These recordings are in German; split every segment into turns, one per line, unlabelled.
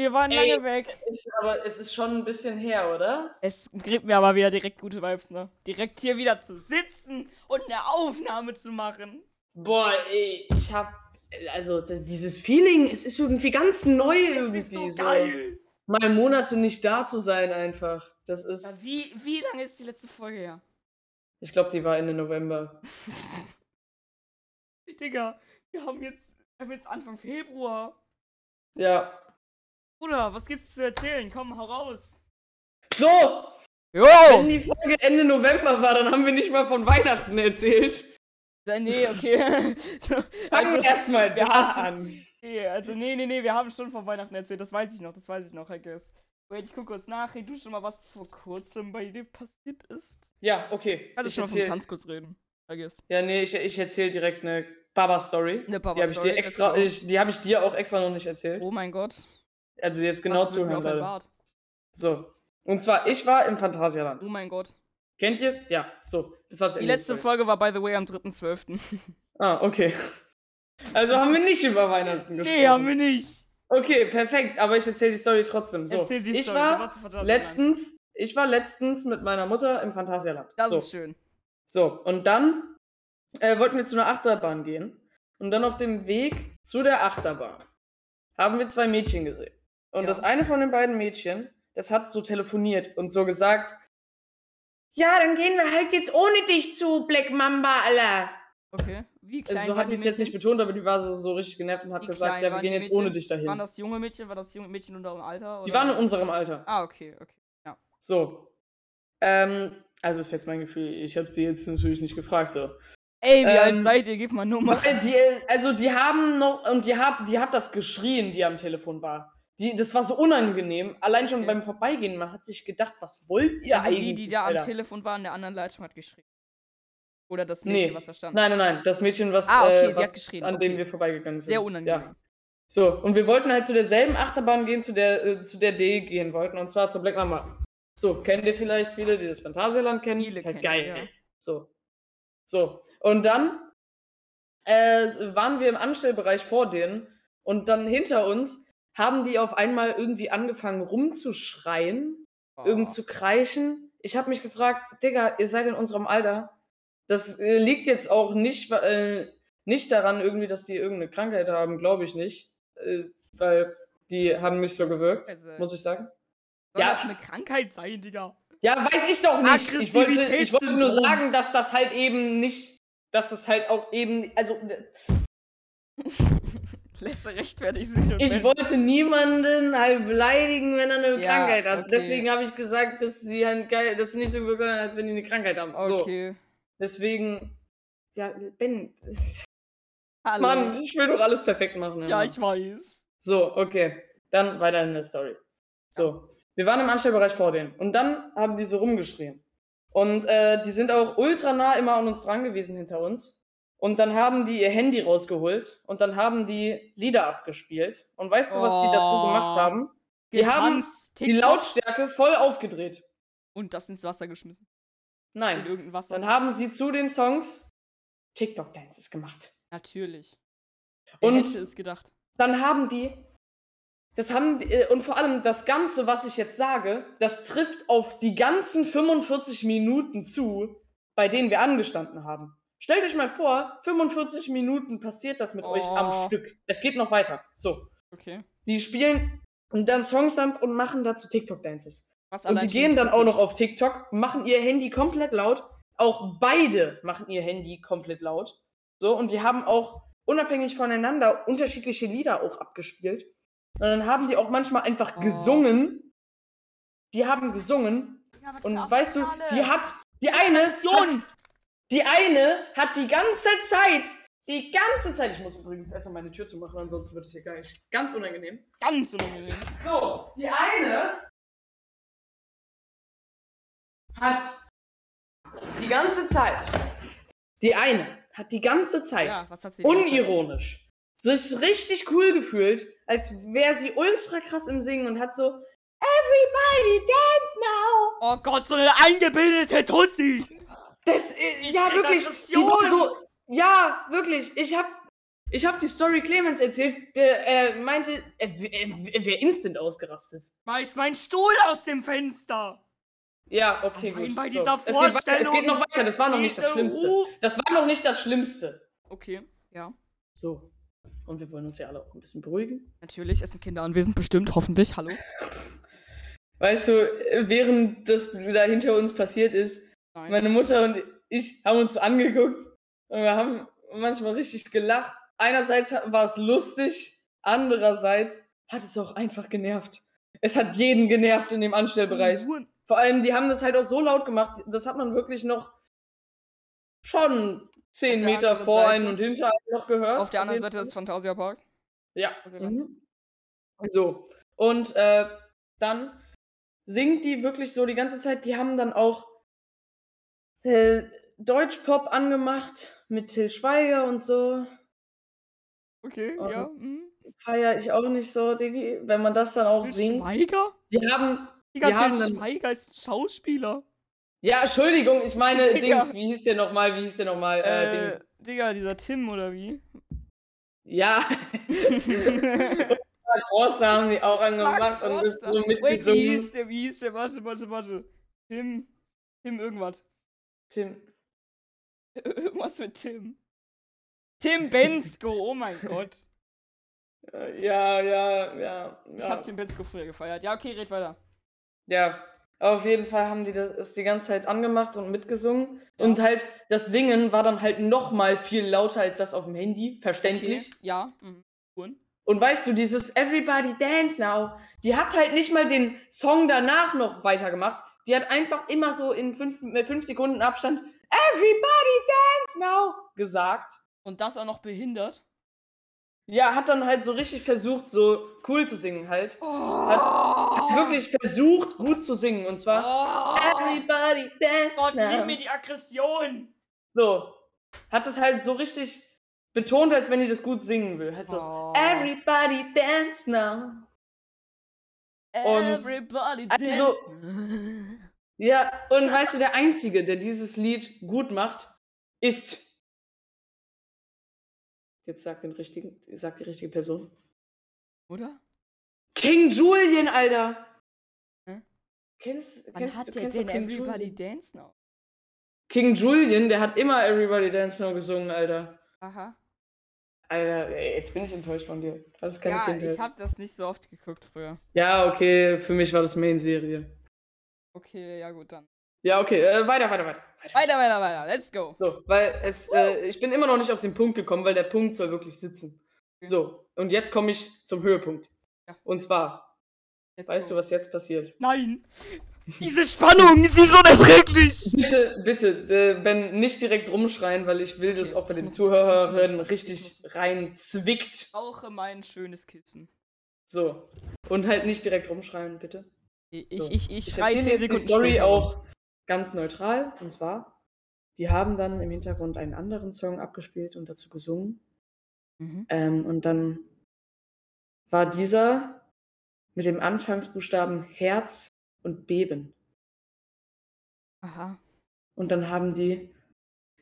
wir waren
Ey.
lange weg.
Ist, aber es ist schon ein bisschen her, oder?
Es gibt mir aber wieder direkt gute Vibes, ne? Direkt hier wieder zu sitzen und eine Aufnahme zu machen.
Boah, ey, ich hab. Also, dieses Feeling, es ist irgendwie ganz neu
Das
irgendwie.
ist so geil.
Mal Monate nicht da zu sein, einfach. Das
Ja,
ist.
wie, wie lange ist die letzte Folge her?
Ich glaube, die war Ende November.
Digga, wir haben jetzt, wir haben jetzt Anfang Februar.
Ja.
Bruder, was gibt's zu erzählen? Komm, hau raus.
So!
Jo!
Wenn die Folge Ende November war, dann haben wir nicht mal von Weihnachten erzählt.
Nee, okay. so,
Fangen wir erstmal
wir
da
haben-
an.
nee, also, nee, nee, nee, wir haben schon von Weihnachten erzählt. Das weiß ich noch, das weiß ich noch, I guess. Wait, ich guck kurz nach. Red du schon mal, was vor kurzem bei dir passiert ist?
Ja, okay.
Kannst du
Ich
schon mal vom
erzähl-
Tanzkurs reden, I guess.
Ja, nee, ich, ich erzähle direkt eine Baba-Story.
Eine
Die habe ich
Baba-Story,
dir extra, ich, die habe ich dir auch extra noch nicht erzählt.
Oh mein Gott.
Also jetzt genau
was
zuhören, Leute. So. Und zwar, ich war im Phantasialand.
Oh mein Gott.
Kennt ihr? Ja, so. Das war das
Die
Ende
letzte. Folge war, by the way, am 3.12.
Ah, okay. Also haben wir nicht über Weihnachten gesprochen.
nee, haben wir nicht.
Okay, perfekt. Aber ich erzähle die Story trotzdem. So.
Erzähl die
ich
Story,
war letztens, ich war letztens mit meiner Mutter im Phantasialand.
Das
so.
ist schön.
So, und dann äh, wollten wir zu einer Achterbahn gehen. Und dann auf dem Weg zu der Achterbahn haben wir zwei Mädchen gesehen. Und
Ja.
das eine von den beiden Mädchen, das hat so telefoniert und so gesagt, ja, dann gehen wir halt jetzt ohne dich zu Black Mamba, Alter.
Okay. Wie klein
Also so hat
die
die es jetzt nicht betont, aber die war so, so richtig genervt und hat
Wie
gesagt, ja, wir gehen
die
jetzt
Mädchen?
ohne dich dahin.
Waren das junge Mädchen? War das junge Mädchen unter dem Alter?
die
oder?
waren in unserem Alter.
Ah, okay, okay.
So. Ähm, also ist jetzt mein Gefühl, ich habe die jetzt natürlich nicht gefragt, so.
Ey, wie alt
Ähm,
seid ihr? Gib mal Nummer.
Die, also die haben noch, und die, hab, die hat das geschrien, die am Telefon war. Die, das war so unangenehm. Allein schon
Okay.
beim Vorbeigehen, man hat sich gedacht, was wollt ihr
also
eigentlich?
die, die da am
Alter?
Telefon waren, in der anderen Leitung hat geschrien. Oder das Mädchen,
Nee.
was da stand.
Nein, nein, nein, das Mädchen, was,
Ah, okay,
äh, was an dem
okay.
wir vorbeigegangen sind.
Sehr unangenehm.
Ja. So, und wir wollten halt zu derselben Achterbahn gehen, zu der, äh, zu der D gehen wollten, und zwar zur Black Mamba. So, kennt ihr vielleicht viele, die das Phantasialand kennen?
Viele
ist halt
kennen,
geil.
ja.
ey. So. So. Und dann äh, waren wir im Anstellbereich vor denen und dann hinter uns haben die auf einmal irgendwie angefangen rumzuschreien,
Oh.
irgend zu kreischen. Ich habe mich gefragt, Digga, ihr seid in unserem Alter. Das äh, liegt jetzt auch nicht, äh, nicht daran irgendwie, dass die irgendeine Krankheit haben, glaube ich nicht. Äh, weil die haben nicht so gewirkt,
Also-
muss ich sagen.
Soll
ja.
das eine Krankheit sein, Digga?
Ja, weiß ich doch nicht. Ich wollte, ich wollte nur sagen, dass das halt eben nicht, dass das halt auch eben, also
Lässt er rechtfertigt sich
ich
wenn-
wollte niemanden halt beleidigen, wenn er eine
Ja,
Krankheit hat.
okay.
Deswegen habe ich gesagt, dass sie halt geil, dass sie nicht so wirken, als wenn die eine Krankheit haben. So,
Okay.
deswegen, ja, Ben,
Hallo.
Mann, ich will doch alles perfekt machen.
Ja,
immer.
ich weiß.
So, okay. Dann weiter in der Story. So, wir waren im Anstellbereich vor denen. Und dann haben die so rumgeschrien. Und äh, die sind auch ultra nah immer an uns dran gewesen hinter uns. Und dann haben die ihr Handy rausgeholt und dann haben die Lieder abgespielt. Und weißt du, was die dazu
Oh.
gemacht haben? Die haben die Lautstärke voll aufgedreht.
Und das ins Wasser geschmissen. In
Nein.
irgendein Wasser.
Dann haben sie zu den Songs TikTok-Dances gemacht.
Natürlich. Wer
Und
hätte es gedacht?
dann haben die, das haben, äh, und vor allem das Ganze, was ich jetzt sage, das trifft auf die ganzen 45 Minuten zu, bei denen wir angestanden haben. Stellt euch mal vor, 45 Minuten passiert das mit euch am
Oh.
Stück. Es geht noch weiter. So.
Okay.
Die spielen dann Songs ab und machen dazu TikTok-Dances.
Was
Und die gehen dann auch noch auf TikTok, machen ihr Handy komplett laut. Auch beide machen ihr Handy komplett laut. So, und die haben auch unabhängig voneinander unterschiedliche Lieder auch abgespielt. Und dann haben die auch manchmal einfach
Oh.
gesungen. Die haben gesungen. Und weißt du, die hat, die eine, hat. Die eine hat die ganze Zeit, die ganze Zeit, ich muss übrigens erstmal meine Tür zumachen, ansonsten wird es hier gar nicht ganz unangenehm.
Ganz unangenehm.
So, die eine hat die ganze Zeit, die eine hat die ganze Zeit
Ja, was hat sie
unironisch sich richtig cool gefühlt, als wäre sie ultra krass im Singen und hat so Everybody dance now.
Oh Gott, so eine eingebildete Tussi.
Das, äh,
Ich
ja wirklich, die war so, Ja, wirklich. Ich hab, ich hab die Story Clemens erzählt. Der er meinte, er, er, er wäre instant ausgerastet.
Schmeiß mein Stuhl aus dem Fenster!
Ja, okay,
Nein,
gut.
bei
so.
dieser
es, geht weiter, es
Vorstellung,
geht noch weiter. Das war noch nicht das Schlimmste. Das war noch nicht das Schlimmste.
Okay, ja.
So. Und wir wollen uns ja alle auch ein bisschen beruhigen.
Natürlich, es sind Kinder anwesend, bestimmt, hoffentlich. Hallo.
Weißt du, während das da hinter uns passiert ist,
Nein.
meine Mutter und ich haben uns angeguckt und wir haben manchmal richtig gelacht. Einerseits war es lustig, andererseits hat es auch einfach genervt. Es hat jeden genervt in dem Anstellbereich. Vor allem, die haben das halt auch so laut gemacht, das hat man wirklich noch schon zehn
Auf der
Meter
anderen
vor
Seite.
einen und hinter einen noch gehört.
Auf der anderen Seite des Fantasia Parks.
Ja. Mhm. So. Und äh, dann singt die wirklich so die ganze Zeit. Die haben dann auch äh, Deutschpop angemacht mit Till Schweiger und so.
Okay,
Ähm,
ja. Mhm.
Feier ich auch nicht so, Diggi, wenn man das dann auch
Til
singt.
Schweiger?
Die haben.
Digga,
Die haben
Til
dann-
Schweiger ist ein Schauspieler.
Ja, Entschuldigung, ich meine
Digga.
Dings. Wie hieß der nochmal? Wie hieß der nochmal? Äh,
Äh,
Dings.
Digga, dieser Tim oder wie?
Ja. Große haben die auch angemacht und ist so
Wait, wie hieß der? Wie hieß der? Warte, warte, warte. Tim. Tim irgendwas.
Tim.
Irgendwas mit Tim. Tim Bensko, oh mein Gott.
Äh, Ja, ja, ja.
Ich
ja.
hab Tim Bensko früher gefeiert. Ja, okay, red weiter.
Ja, auf jeden Fall haben die das die ganze Zeit angemacht und mitgesungen.
Ja.
Und halt, das Singen war dann halt noch mal viel lauter als das auf dem Handy, verständlich.
Okay. Ja. Mhm. Und?
Und weißt du, dieses Everybody Dance Now, die hat halt nicht mal den Song danach noch weitergemacht. Die hat einfach immer so in fünf, äh, fünf Sekunden Abstand Everybody Dance Now gesagt.
Und das auch noch behindert?
Ja, hat dann halt so richtig versucht, so cool zu singen halt.
Oh.
Hat wirklich versucht, gut zu singen. Und zwar
Oh.
Everybody Dance
Gott,
Now.
nimm mir die Aggression!
So. Hat es halt so richtig betont, als wenn die das gut singen will. Halt so,
Oh.
everybody dance now. Und-
Everybody
also-
dance.
Ja, und weißt du, der Einzige, der dieses Lied gut macht, ist. Jetzt sagt den richtigen, sagt die richtige Person.
Oder?
King Julian, Alter!
Hä?
Kennst,
Wann
kennst,
hat der
kennst
denn
doch King
Everybody
Julian?
Dance Now?
King Julian, der hat immer Everybody Dance Now gesungen, Alter.
Aha.
Alter, ey, jetzt bin ich enttäuscht von dir. Das ist keine
Ja,
Kindheit.
ich hab das nicht so oft geguckt früher.
Ja, okay, für mich war das Main-Serie.
Okay, ja gut, dann.
Ja, okay, äh, weiter, weiter, weiter. weiter.
Weiter, weiter, weiter. Let's go.
So, weil es, äh, ich bin immer noch nicht auf den Punkt gekommen, weil der Punkt soll wirklich sitzen.
Okay.
So, und jetzt komme ich zum Höhepunkt.
Ja.
Und zwar,
Let's
weißt
go.
du, was jetzt passiert?
Nein! Diese Spannung, sie ist unerträglich!
Bitte, bitte, äh, Ben, nicht direkt rumschreien, weil ich will, dass
Okay,
auch bei
das
den Zuhörern richtig rein zwickt.
Ich brauche mein schönes Kissen.
So. Und halt nicht direkt rumschreien, bitte.
Ich,
So.
ich, ich,
Ich erzähle
10
jetzt die Story
später.
auch ganz neutral. Und zwar, die haben dann im Hintergrund einen anderen Song abgespielt und dazu gesungen.
Mhm.
Ähm, und dann war dieser mit dem Anfangsbuchstaben Herz und Beben.
Aha.
Und dann haben die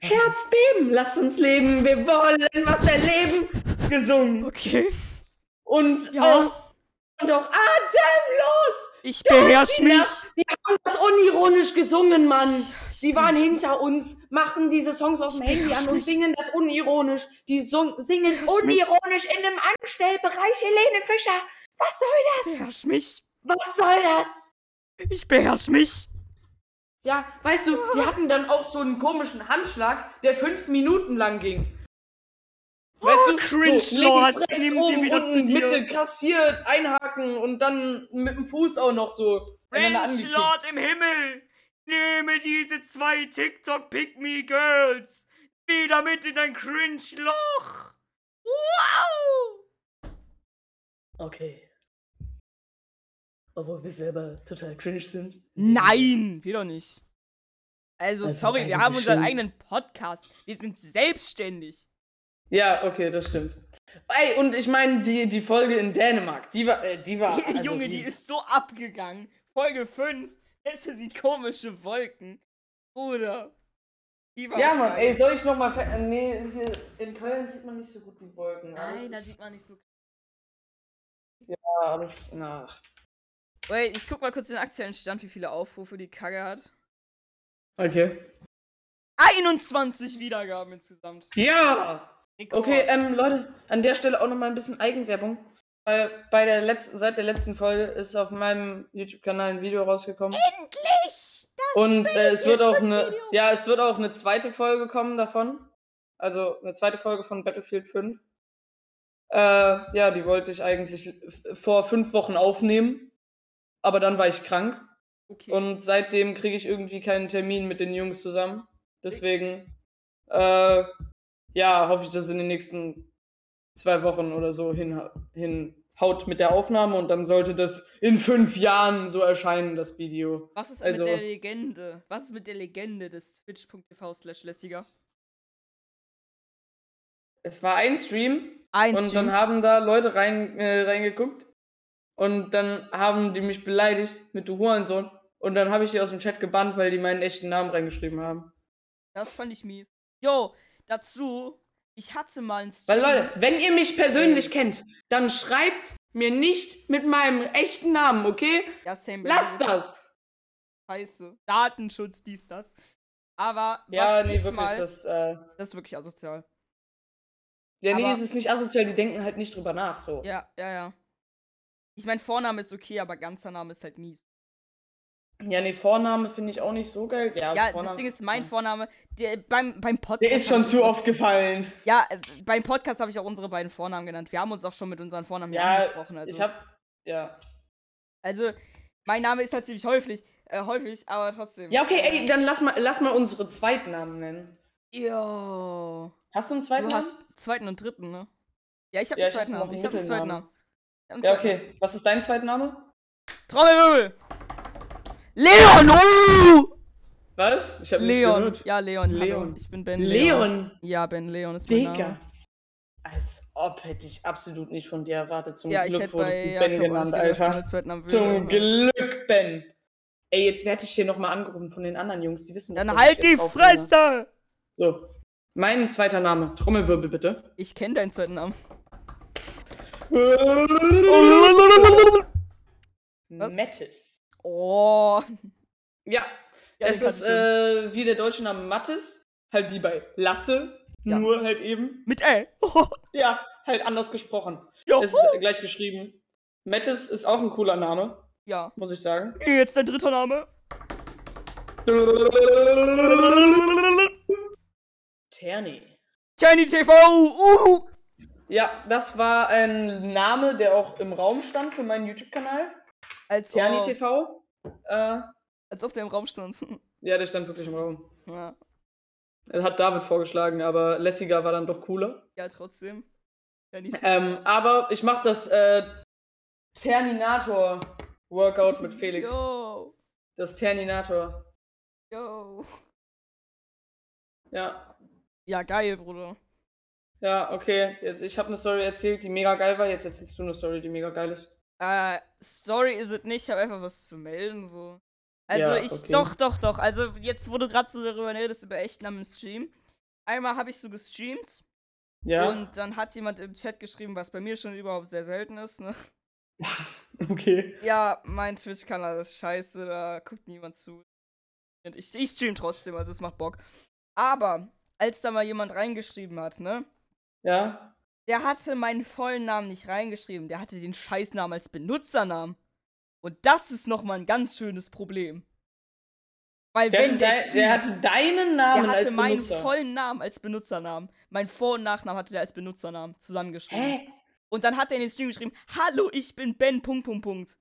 Herz beben, lass uns leben, wir wollen was erleben gesungen.
Okay.
Und
Ja.
auch, auch atemlos.
Ich beherrsch
Kinder,
mich.
Die haben das unironisch gesungen, Mann.
Ich
Die waren hinter uns, machen diese Songs auf dem
Ich
Handy an und singen das unironisch. Die singen unironisch in einem Anstellbereich. Helene Fischer, was soll
Ich
das?
beherrsch mich.
Was soll das?
Ich beherrsch mich.
Ja, weißt du, die hatten dann auch so einen komischen Handschlag, der fünf Minuten lang ging.
Oh, cringe,
so,
Lord,
links, rechts, oben, unten. Mitte, kassiert, einhaken und dann mit dem Fuß auch noch so
Mensch,
angekickt.
Lord im Himmel, nehme diese zwei TikTok-Pick-Me-Girls wieder mit in dein Cringe-Loch. Wow!
Okay. Obwohl wir selber total cringe sind.
Nein, wir doch nicht. Also,
Also
sorry, wir haben unseren eigenen Podcast. Wir sind selbstständig.
Ja, okay, das stimmt. Ey, und ich meine, die, die Folge in Dänemark, die war, äh, die war. also
Junge, die ist so abgegangen. Folge 5. Es sieht komische Wolken. Bruder. Die war
Ja, Mann,
geil.
ey, soll ich nochmal. Nee, hier in Köln sieht man nicht so gut die Wolken.
Nein, da sieht man nicht so.
Ja, alles nach.
Wait, ich guck mal kurz den aktuellen Stand, wie viele Aufrufe die Kacke hat.
Okay.
21 Wiedergaben insgesamt.
Ja! Okay, ähm, Leute, an der Stelle auch nochmal ein bisschen Eigenwerbung. Weil bei der letzten, seit der letzten Folge ist auf meinem YouTube-Kanal ein Video rausgekommen.
Endlich! Das
Und äh, es wird auch eine.
Battlefield-Video.
Ja, es wird auch eine zweite Folge kommen davon. Also eine zweite Folge von Battlefield 5. Äh, ja, die wollte ich eigentlich vor fünf Wochen aufnehmen. Aber dann war ich krank.
Okay.
Und seitdem kriege ich irgendwie keinen Termin mit den Jungs zusammen. Deswegen, äh, ja, hoffe ich, dass es in den nächsten zwei Wochen oder so hin, hinhaut mit der Aufnahme und dann sollte das in fünf Jahren so erscheinen, das Video.
Was ist
also-
mit der Legende? Was ist mit der Legende des twitch.tv slash lässiger?
Es war ein Stream
Ein
und dann haben da Leute rein, äh, reingeguckt und dann haben die mich beleidigt mit du Hurensohn und dann habe ich die aus dem Chat gebannt, weil die meinen echten Namen reingeschrieben haben.
Das fand ich mies. Jo, dazu, ich hatte mal einen
Weil
Stream.
Leute, wenn ihr mich persönlich kennt, dann schreibt mir nicht mit meinem echten Namen, okay?
Ja, same mir.
das!
Scheiße. Datenschutz, dies, das. Aber
Ja, nee,
ich
wirklich,
mal,
das, äh,
das ist wirklich asozial.
ja, nee,
Aber-
es ist nicht asozial, die denken halt nicht drüber nach, so.
Ja, ja, ja. Ich mein, Vorname ist okay, aber ganzer Name ist halt mies.
Ja, nee, Vorname finde ich auch nicht so geil. Ja,
Ja,
Vorname,
das Ding ist, mein. Vorname, der, beim, beim Podcast.
Der ist schon zu oft gefallen.
Ja, äh, beim Podcast habe ich auch unsere beiden Vornamen genannt. Wir haben uns auch schon mit unseren Vornamen hier
Ja,
angesprochen. Also,
Ich hab, ja.
also, mein Name ist halt ziemlich häufig, äh, häufig, aber trotzdem.
Ja, okay, ey,
äh,
dann lass mal, lass mal unsere Zweitnamen nennen.
Jo.
Hast du einen
Du
Zweitnamen?
hast zweiten und dritten, ne? Ja, ich habe
Ja,
einen
hab
zweiten Namen.
einen
Ich habe einen zweiten. Namen. Einen
Ja,
zweiten
okay. Was ist dein Zweitname?
Namen. Trommelwirbel! Leon! Uh!
Was? Ich nicht
Leon.
gehört.
Ja, Leon. Hallo.
Leon.
Ich bin Ben Leon.
Leon.
Ja, Ben Leon ist mein
Digga.
Name.
Als ob hätte ich absolut nicht von dir erwartet. Zum
Ja,
Glück wurdest du Ben
nicht
genannt, Alter. Zum. Glück, Ben. Ey, jetzt werde ich hier nochmal angerufen von den anderen Jungs, die wissen
Dann halt die. Fresse!
So. Mein zweiter Name. Trommelwirbel, bitte.
Ich kenne deinen zweiten Namen. Was?
Mattis.
Oh.
Ja,
Ja,
es ist äh, wie der deutsche Name Mattis. Halt wie bei Lasse.
Ja.
Nur halt eben.
Mit L.
Ja, halt anders gesprochen.
Jo.
Es ist gleich geschrieben. Mattis ist auch ein cooler Name,
Ja.
muss ich sagen.
Jetzt dein dritter Name.
Terni.
Tiny TV. Uh.
Ja, das war ein Name, der auch im Raum stand für meinen YouTube-Kanal.
Als
Terni TV. Äh,
als ob der im Raum stand.
ja, der stand wirklich im Raum.
ja.
Er hat David vorgeschlagen, aber lässiger war dann doch cooler.
ja, trotzdem. Ja, nicht
Ähm, aber ich mach das äh, Terninator-Workout mit Felix.
Yo.
Das Terninator.
Yo.
Ja.
Ja, geil, Bruder.
Ja, okay. Jetzt, ich habe eine Story erzählt, die mega geil war. Jetzt erzählst du eine Story, die mega geil ist.
Äh, Story ist es nicht, ich habe einfach was zu melden, so. Also
Ja,
ich,
okay.
doch, doch, doch. Also jetzt, wo du gerade so darüber redest, über Echtnamen im Stream. Einmal habe ich so gestreamt
Ja.
und dann hat jemand im Chat geschrieben, was bei mir schon überhaupt sehr selten ist, ne?
okay.
Ja, mein Twitch-Kanal ist scheiße, da guckt niemand zu. Und ich, ich stream trotzdem, also es macht Bock. Aber, als da mal jemand reingeschrieben hat, ne?
Ja.
Der hatte meinen vollen Namen nicht reingeschrieben. Der hatte den Scheißnamen als Benutzernamen. Und das ist nochmal ein ganz schönes Problem. Weil
Der,
wenn der,
der hatte deinen Namen
der hatte
als
meinen
Benutzer.
vollen Namen als Benutzernamen. Mein Vor- und Nachnamen hatte der als Benutzernamen zusammengeschrieben.
Hä?
Und dann hat er in den Stream geschrieben, hallo, ich bin Ben, Punkt, Punkt, Punkt.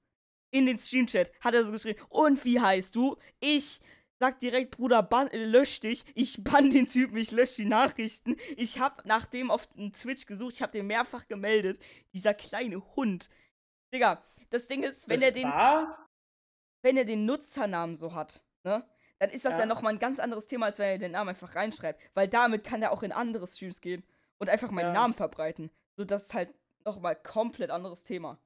In den Streamchat hat er so geschrieben, und wie heißt du? Ich sag direkt, Bruder, ban äh, lösch dich. Ich bann den Typen, ich lösche die Nachrichten. Ich hab nach dem auf dem Twitch gesucht, ich hab den mehrfach gemeldet. Dieser kleine Hund. Digga, das Ding ist, wenn
Das
er den,
war?
wenn er den Nutzernamen so hat, ne? Dann ist das ja,
Ja.
nochmal ein ganz anderes Thema, als wenn er den Namen einfach reinschreibt. Weil damit kann er auch in andere Streams gehen und einfach meinen
Ja.
Namen verbreiten. So, das ist halt nochmal komplett anderes Thema.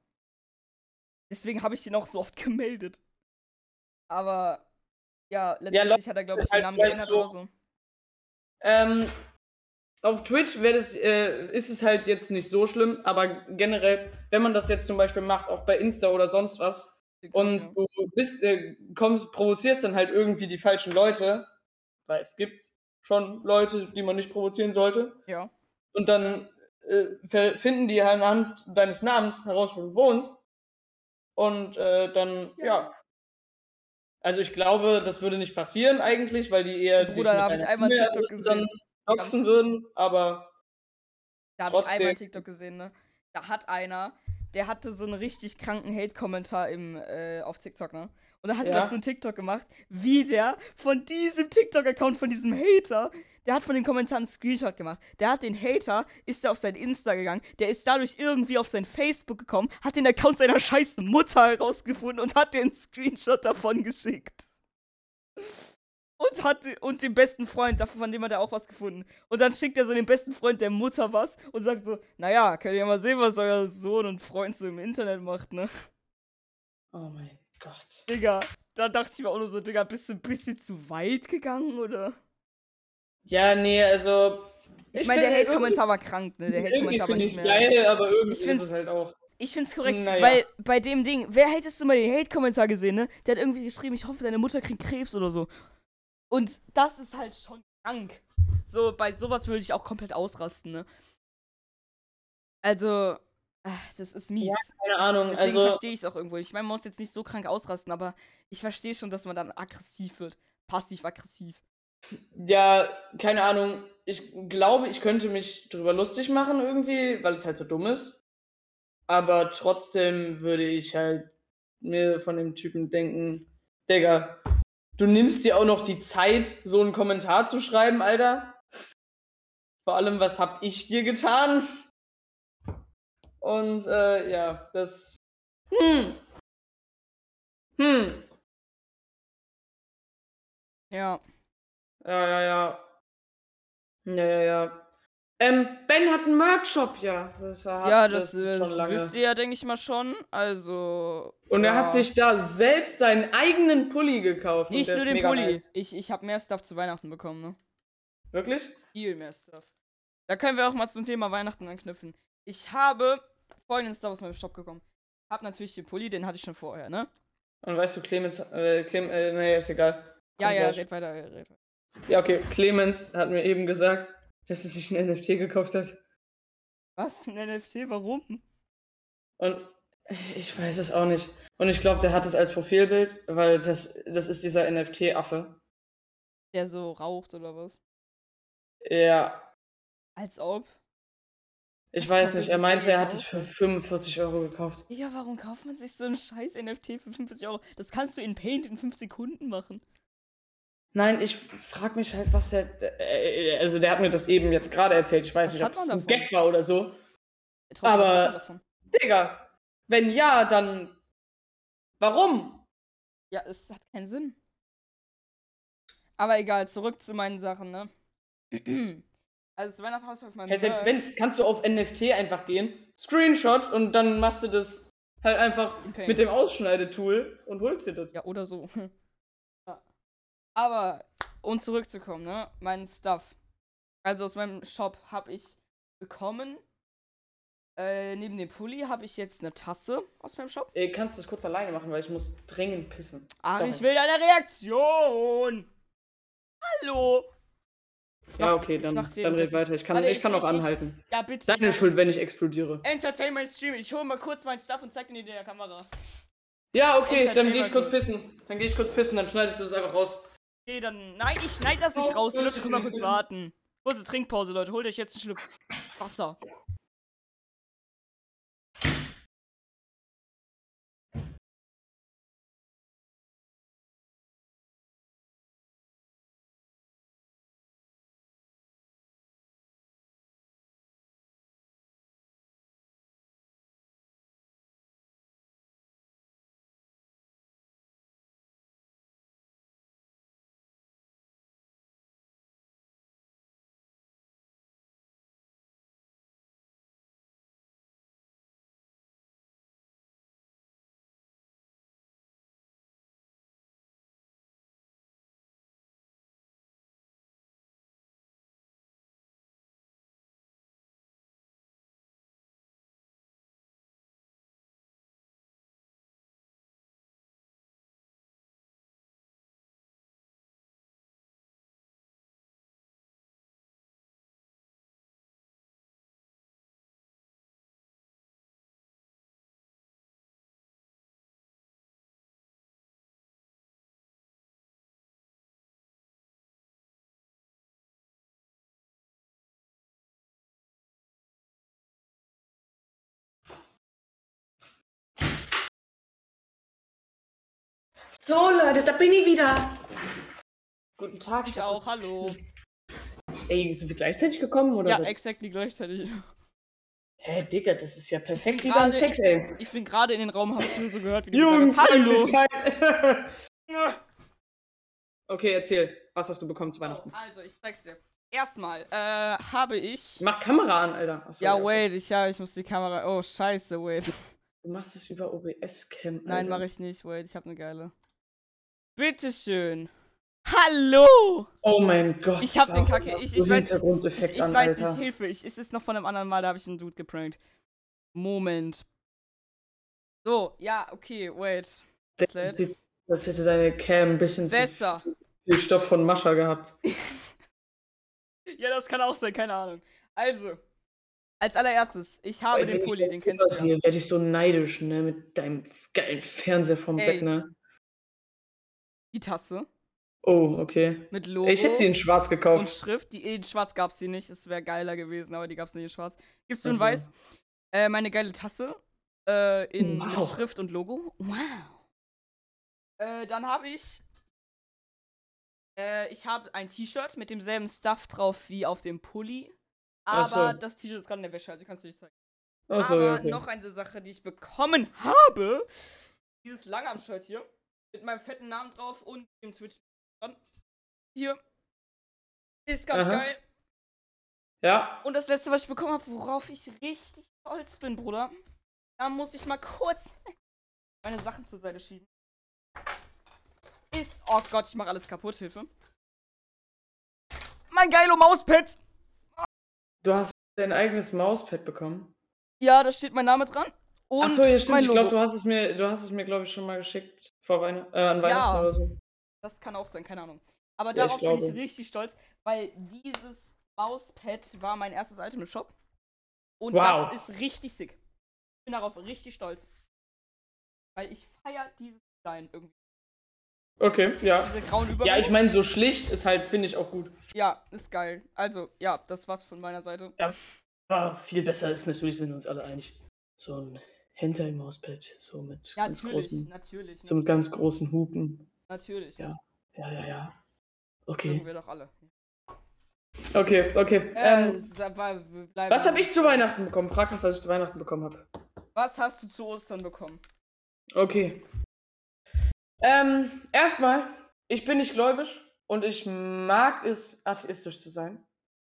Deswegen habe ich den auch so oft gemeldet. Aber ja, letztendlich hat er, glaube ich, den
halt
Namen geändert
so-
oder so.
Ähm, auf Twitch das, äh, ist es halt jetzt nicht so schlimm, aber generell, wenn man das jetzt zum Beispiel macht, auch bei Insta oder sonst was, TikTok, und ja. du bist, äh, kommst, provozierst dann halt irgendwie die falschen Leute, weil es gibt schon Leute, die man nicht provozieren sollte.
Ja.
Und dann äh, finden die halt anhand deines Namens heraus, wo du wohnst. Und äh, dann, ja. ja. Also ich glaube, das würde nicht passieren eigentlich, weil die eher
Bruder, da habe ich einmal TikTok gesehen.
doxen würden, aber
da habe ich einmal TikTok gesehen, ne? Da hat einer, der hatte so einen richtig kranken Hate-Kommentar äh, auf TikTok, ne? Und da hat ja. er so einen TikTok gemacht, wie der von diesem TikTok-Account, von diesem Hater, der hat von den Kommentaren einen Screenshot gemacht. Der hat den Hater, ist er auf sein Insta gegangen, der ist dadurch irgendwie auf sein Facebook gekommen, hat den Account seiner scheiß Mutter herausgefunden und hat den Screenshot davon geschickt. Und hat und dem besten Freund, von dem hat er auch was gefunden. Und dann schickt er so dem besten Freund der Mutter was und sagt so, naja, könnt ihr mal sehen, was euer Sohn und Freund so im Internet macht, ne?
Oh mein Gott.
Digga, da dachte ich mir auch nur so, Digga, bist du ein bisschen zu weit gegangen, oder?
Ja, nee, also.
Ich, ich meine, der Hate-Kommentar war krank, ne? Der
Hate-Kommentar war nicht mehr. geil, aber irgendwie ich ist es halt auch.
Ich find's korrekt, naja. weil bei dem Ding, wer hättest du mal den Hate-Kommentar gesehen, ne? Der hat irgendwie geschrieben, ich hoffe, deine Mutter kriegt Krebs oder so. Und das ist halt schon krank. So, bei sowas würde ich auch komplett ausrasten, ne? Also, ach, das ist mies. Ja,
keine Ahnung.
Deswegen
also,
verstehe ich es auch irgendwo. Ich meine, man muss jetzt nicht so krank ausrasten, aber ich verstehe schon, dass man dann aggressiv wird. Passiv-aggressiv.
Ja, keine Ahnung. Ich glaube, ich könnte mich drüber lustig machen irgendwie, weil es halt so dumm ist. Aber trotzdem würde ich halt mir von dem Typen denken, Digga, du nimmst dir auch noch die Zeit, so einen Kommentar zu schreiben, Alter. Vor allem, was hab ich dir getan? Und äh, ja, das. Hm. Hm.
Ja.
Ja, ja, ja. Ja, ja, ja. Ähm, Ben hat einen Merch-Shop, ja.
Das ja, das, das, das wisst ihr ja, denke ich mal schon. Also.
Und ja. er hat sich da selbst seinen eigenen Pulli gekauft.
Nicht nur den Pulli. Nice. Ich, ich habe mehr Stuff zu Weihnachten bekommen, ne?
Wirklich?
Viel mehr Stuff. Da können wir auch mal zum Thema Weihnachten anknüpfen. Ich habe folgenden Stuff aus meinem Shop bekommen. Hab natürlich den Pulli, den hatte ich schon vorher, ne?
Und weißt du, Clemens, äh, Clem, äh, nee, ist egal. Komm
ja, ja, red weiter, red weiter.
Ja, okay. Clemens hat mir eben gesagt, dass er sich ein NFT gekauft hat.
Was? Ein NFT? Warum?
Und ich weiß es auch nicht. Und ich glaube, der hat es als Profilbild, weil das, das ist dieser NFT-Affe.
Der so raucht oder was?
Ja.
Als ob.
Ich was weiß nicht, er meinte, er hat es für 45 Euro gekauft.
Ja, warum kauft man sich so ein scheiß NFT für 45 Euro? Das kannst du in Paint in 5 Sekunden machen.
Nein, ich frage mich halt, was der. Äh, also, der hat mir das eben jetzt gerade erzählt. Ich weiß was nicht, ob es ein Gag war oder so. Aber, Digga, wenn ja, dann. Warum?
Ja, es hat keinen Sinn. Aber egal, zurück zu meinen Sachen, ne? Also, zu Weihnachten auf meinem
hey, selbst wenn, kannst du auf NFT einfach gehen, Screenshot und dann machst du das halt einfach mit dem Ausschneidetool und holst dir das.
Ja, oder so. Aber, um zurückzukommen, ne? Mein Stuff. Also aus meinem Shop habe ich bekommen. Äh, neben dem Pulli habe ich jetzt eine Tasse aus meinem Shop.
Ey, kannst du es kurz alleine machen, weil ich muss dringend pissen.
Ach, Sorry. ich will deine Reaktion! Hallo!
ja, okay, dann, dann red weiter. Ich kann, Warte, ich, ich kann auch anhalten. Ich, ja, bitte. Deine Schuld, wenn ich explodiere.
Entertainment Stream. Ich hole mal kurz meinen Stuff und zeig den in der Kamera.
Ja, okay, dann gehe ich kurz pissen. Dann gehe ich kurz pissen, dann schneidest du es einfach raus.
Okay, dann. Nein, ich schneide das nicht raus. Die Leute können mal kurz warten. Kurze Trinkpause, Leute. Holt euch jetzt einen Schluck Wasser.
So, Leute, da bin ich wieder. Guten Tag,
Ich
hab
auch, hallo.
Ey, sind wir gleichzeitig gekommen, oder?
Ja,
was?
exactly gleichzeitig.
Hä, Digga, das ist ja perfekt wie beim Sex, ey.
Ich bin gerade in den Raum, habe ich nur so gehört, wie du hast, Hallo!
Okay, erzähl. Was hast du bekommen zu
Oh,
Weihnachten?
also, ich zeig's dir. Erstmal äh, habe ich.
Mach Kamera an, Alter. Achso,
Ja, wait, ich, ja, ich muss die Kamera. Oh, scheiße, wait.
Du machst es über OBS-Cam.
Nein, mache ich nicht, wait, ich habe eine geile. Bitteschön. Hallo!
Oh mein Gott.
Ich hab den Kacke- ich- ich weiß- Ich, ich
an,
weiß nicht, Hilfe. Ich, es ist noch von einem anderen Mal, da habe ich einen Dude geprankt. Moment. So, ja, okay, wait.
Das sieht, als hätte deine Cam ein bisschen zu
Besser.
viel Stoff von Mascha gehabt.
Ja, das kann auch sein, keine Ahnung. Also, als allererstes, ich habe den Pulli, den kennst du ja.
werde ich so neidisch, ne? Mit deinem geilen Fernseher vom
Ey.
Bett, ne?
Die Tasse
Oh, okay.
mit Logo
ich hätte sie in schwarz
und
gekauft.
Schrift. Die in schwarz gab's die nicht, es wäre geiler gewesen, aber die gab's nicht in schwarz. Gibt's du in weiß? Äh, meine geile Tasse äh, in
Wow.
Schrift und Logo. Wow. Äh, dann habe ich äh, ich habe ein T-Shirt mit demselben Stuff drauf wie auf dem Pulli.
Ach so.
Aber das T-Shirt ist gerade in der Wäsche, also kannst du nicht zeigen.
Achso,
Aber
okay.
noch eine Sache, die ich bekommen habe. Dieses Langarm-Shirt hier. Mit meinem fetten Namen drauf und dem Twitch. Hier. Ist ganz
Aha.
geil.
Ja,
Und das letzte, was ich bekommen habe, worauf ich richtig stolz bin, Bruder. Da muss ich mal kurz meine Sachen zur Seite schieben. Ist. Oh Gott, ich mache alles kaputt, Hilfe. Mein geilo Mauspad!
Du hast dein eigenes Mauspad bekommen.
Ja, da steht mein Name dran. Und
Achso, ja, stimmt. Ich glaube, du hast es mir, du hast es mir, glaube ich, schon mal geschickt vor Weihn äh, an Weihnachten
Ja.
oder so.
Das kann auch sein, keine Ahnung. Aber
Ja, ich
darauf bin ich richtig stolz, weil dieses Mauspad war mein erstes Item im Shop. Und
Wow.
das ist richtig sick. Ich bin darauf richtig stolz. Weil ich feier dieses Design irgendwie.
Okay, ja.
Diese grauen Übergänge.
Ja, ich meine, so schlicht ist halt, finde ich auch gut.
Ja, ist geil. Also, ja, das war's von meiner Seite.
Aber viel besser ist natürlich, sind wir uns alle einig. So ein Hentai-Mauspad, so mit
Ja,
ganz
natürlich,
großen,
natürlich.
so mit ganz großen Hupen.
Natürlich.
Ja. Ja, ja, ja.
Mögen
Okay,
wir doch alle.
okay, okay.
Äh,
Ähm, was habe ich zu Weihnachten bekommen? Frag mich, was ich zu Weihnachten bekommen habe.
Was hast du zu Ostern bekommen?
Okay. Ähm, erstmal, ich bin nicht gläubig und ich mag es, atheistisch zu sein.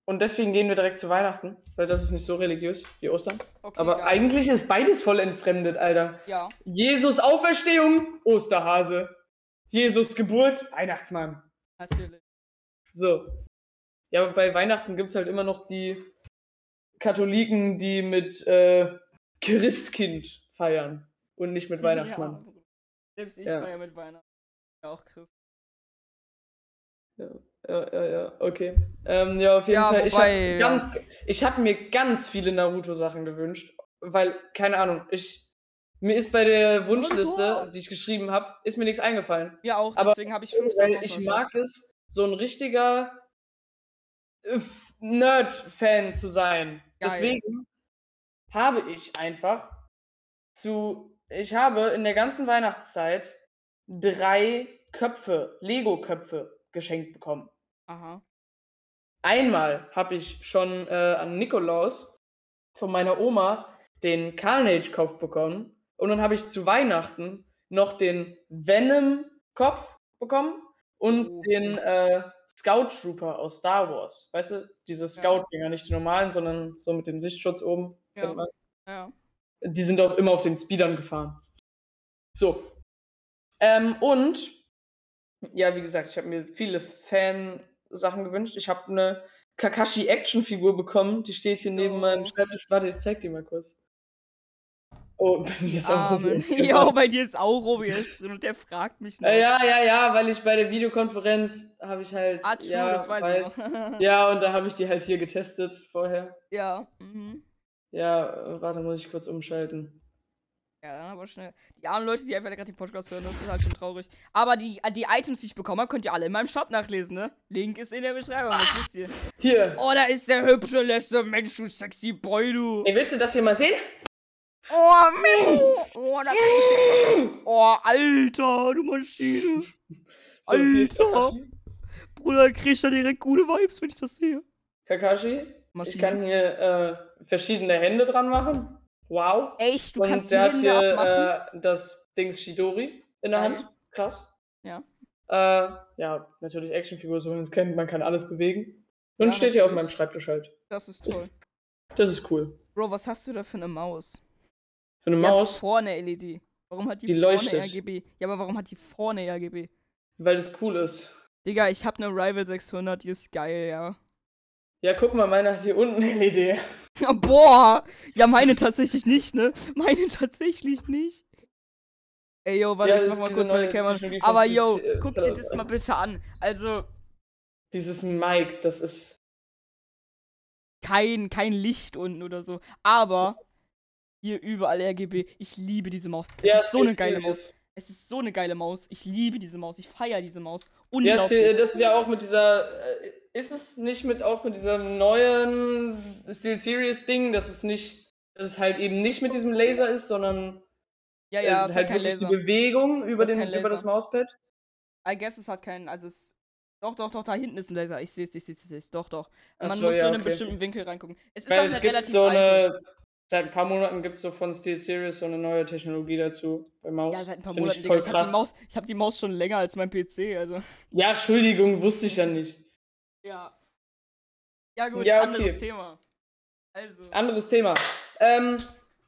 Und deswegen gehen wir direkt zu Weihnachten, weil das ist nicht so religiös wie Ostern.
Okay,
Aber
geil.
eigentlich ist beides voll entfremdet, Alter.
Ja.
Jesus Auferstehung, Osterhase. Jesus Geburt, Weihnachtsmann.
Natürlich.
So. Ja, aber bei Weihnachten gibt es halt immer noch die Katholiken, die mit äh, Christkind feiern und nicht mit Weihnachtsmann.
Ja. Selbst ich
Ja.
feier mit Weihnachten. Ja, auch Christ.
Ja, ja, ja, okay. Ähm, ja, auf jeden
Ja,
Fall. ich
wobei,
habe
ja.
ich habe mir ganz viele Naruto-Sachen gewünscht, weil, keine Ahnung, ich, mir ist bei der Wunschliste, die ich geschrieben habe, ist mir nichts eingefallen.
Ja, auch.
Aber
deswegen habe ich fünf
Weil ich mag es, so ein richtiger äh, Nerd-Fan zu sein.
Geil.
Deswegen habe ich einfach zu, ich habe in der ganzen Weihnachtszeit drei Köpfe, Lego-Köpfe geschenkt bekommen.
Aha.
Einmal habe ich schon äh, an Nikolaus von meiner Oma den Carnage-Kopf bekommen. Und dann habe ich zu Weihnachten noch den Venom-Kopf bekommen und
Oh.
den äh, Scout Trooper aus Star Wars. Weißt du, diese Scout-Dinger, nicht die normalen, sondern so mit dem Sichtschutz oben.
Ja. Ja.
Die sind auch immer auf den Speedern gefahren. So. Ähm, und, ja, wie gesagt, ich habe mir viele Fan-Sachen gewünscht. Ich habe eine Kakashi-Action-Figur bekommen. Die steht hier neben
Oh.
meinem Schreibtisch. Warte, ich zeig die mal kurz. Oh, bei mir ist auch. OBS drin.
Ja, bei dir ist auch OBS drin und der fragt mich.
Äh, ja, ja, ja, weil ich bei der Videokonferenz habe ich halt.
Ah, true,
ja,
das weiß ich noch.
Ja, und da habe ich die halt hier getestet vorher.
Ja. Mhm.
Ja, äh, warte, muss ich kurz umschalten.
Ja, dann aber schnell. Die armen Leute, die einfach gerade den Podcast hören, das ist halt schon traurig. Aber die, die Items, die ich bekommen habe, könnt ihr alle in meinem Shop nachlesen, ne? Link ist in der Beschreibung, das wisst ihr.
Hier.
Oh, da ist der hübsche letzte Mensch, du sexy Boy, du.
Ey, willst du das hier mal sehen?
Oh, Menno. Oh, da krieg ich... Oh, Alter, du Maschine.
So,
Alter. Bruder, krieg ich da direkt gute Vibes, wenn ich das sehe.
Kakashi. Ich
Maschine.
kann hier äh, verschiedene Hände dran machen. Wow.
Echt, du
Und
kannst
der hat
Hände
hier äh, das Dings Shidori in der. Hand. Krass.
Ja.
Äh, ja, natürlich Actionfigur, so wie man es kennt. Man kann alles bewegen. Und
Ja,
steht hier auf meinem Schreibtisch halt.
Das ist toll.
Das ist cool.
Bro, was hast du da für eine Maus?
Für eine
Die hat
Maus,
vorne LED. Warum hat die,
Die
vorne
leuchtet.
RGB? Ja, aber warum hat die vorne RGB?
weil das cool ist.
Digga, ich hab ne Rival 600, die ist geil, ja.
Ja, guck mal, meine hat hier unten LED.
Boah! Ja, meine tatsächlich nicht, ne? Meine tatsächlich nicht. Ey, yo, warte,
Ja,
ich mach mal kurz meine Kamera. Aber yo,
äh,
guck dir das mal bitte an. Also,
Dieses Mic, das ist.
kein, kein Licht unten oder so. Aber hier überall RGB. Ich liebe diese Maus. Es
Ja,
ist so eine geile. Maus. Es ist so eine geile Maus. Ich liebe diese Maus. Ich feiere diese Maus.
Ja,
Unglaublich.
Steel- das ist ja auch mit dieser. äh, Ist es nicht mit auch mit diesem neuen Steel Series Ding, dass es nicht, dass es halt eben nicht mit diesem Laser ist, sondern
ja,
äh,
ja, es
halt wirklich
Laser.
die Bewegung über, den, über das. Mauspad?
I guess es hat keinen, also es. Doch, doch, doch, da hinten ist ein Laser. Ich sehe es, ich sehe es, ich sehe es. Doch, doch. Man
so,
muss
ja,
so in einen
okay.
bestimmten Winkel reingucken. Es ist
Weil
auch
es
eine
gibt
relativ
so eine. Seit ein paar Monaten gibt es so von Steel Series so eine neue Technologie dazu bei Maus.
Ja, seit ein paar
Find
Monaten,
ich
Digga. Ich hab,
krass.
die Maus, ich hab die Maus schon länger als mein PC, also.
Ja, Entschuldigung, wusste ich ja nicht.
Ja. Ja, gut,
Ja,
anderes
okay.
Thema. Also.
Anderes Thema. Ähm,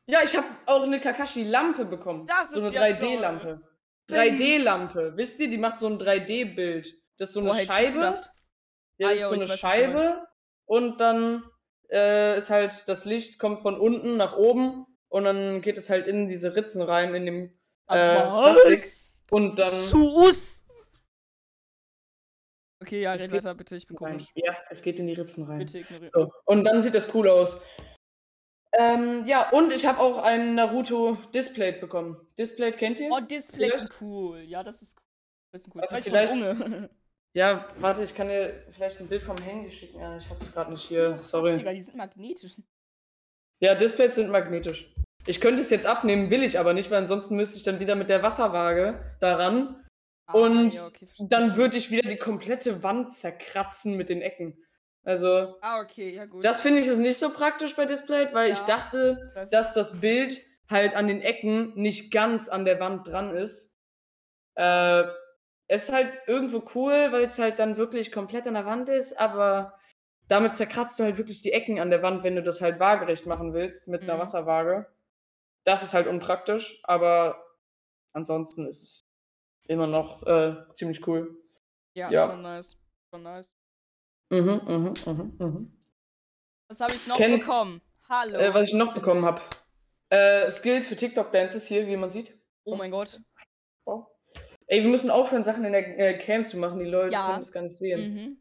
ja, ich habe auch eine Kakashi-Lampe bekommen.
Das
so eine
ist ja
3D-Lampe. 3D-Lampe. Wisst ihr, die macht so ein 3D-Bild. Das ist so eine
du's
Scheibe. Ja,
Ah,
das ist so eine
weiß,
Scheibe. Und dann äh, ist halt, das Licht kommt von unten nach oben. Und dann geht es halt in diese Ritzen rein, in dem äh,
Was?
Plastik. Und dann.
Zu us! Okay, ja,
Es
red weiter, bitte, ich bin
rein.
komisch.
Ja, es geht in die Ritzen rein.
Bitte ignorieren.
So. Und dann sieht das cool aus. Ähm, ja, und ich habe auch ein Naruto Displayed bekommen. Displayed kennt ihr?
Oh,
Vielleicht-
sind cool. Ja, das ist cool. Das ist cool.
Also
Das ist
vielleicht-
Unge.
Ja, warte, ich kann dir vielleicht ein Bild vom Handy schicken. Ja, ich hab's gerade nicht hier. Sorry.
Digga, die sind magnetisch.
Ja, Displays sind magnetisch. Ich könnte es jetzt abnehmen, will ich aber nicht, weil ansonsten müsste ich dann wieder mit der Wasserwaage daran.
Ah,
und
ja, okay,
dann würde ich wieder die komplette Wand zerkratzen mit den Ecken. Also,
Ah, okay, ja, gut.
das finde ich ist nicht so praktisch bei Displayed, weil ich
Ja.
dachte,
Das-
dass das Bild halt an den Ecken nicht ganz an der Wand dran ist. Äh, ist halt irgendwo cool, weil es halt dann wirklich komplett an der Wand ist, aber damit zerkratzt du halt wirklich die Ecken an der Wand, wenn du das halt waagerecht machen willst mit einer
Mhm.
Wasserwaage. Das ist halt unpraktisch, aber ansonsten ist es immer noch äh, ziemlich cool.
ja,
ja.
schon nice. Schon nice.
Mhm, mhm, mhm, mhm.
Was habe ich noch
Kennst-
bekommen? Hallo.
Äh, was ich noch bekommen habe. Äh, Skills für TikTok-Dances hier, wie man sieht.
Oh mein Gott.
Oh. Ey, wir müssen aufhören, Sachen in der äh, Cam zu machen. Die Leute
Ja.
können das gar nicht sehen.
Mhm.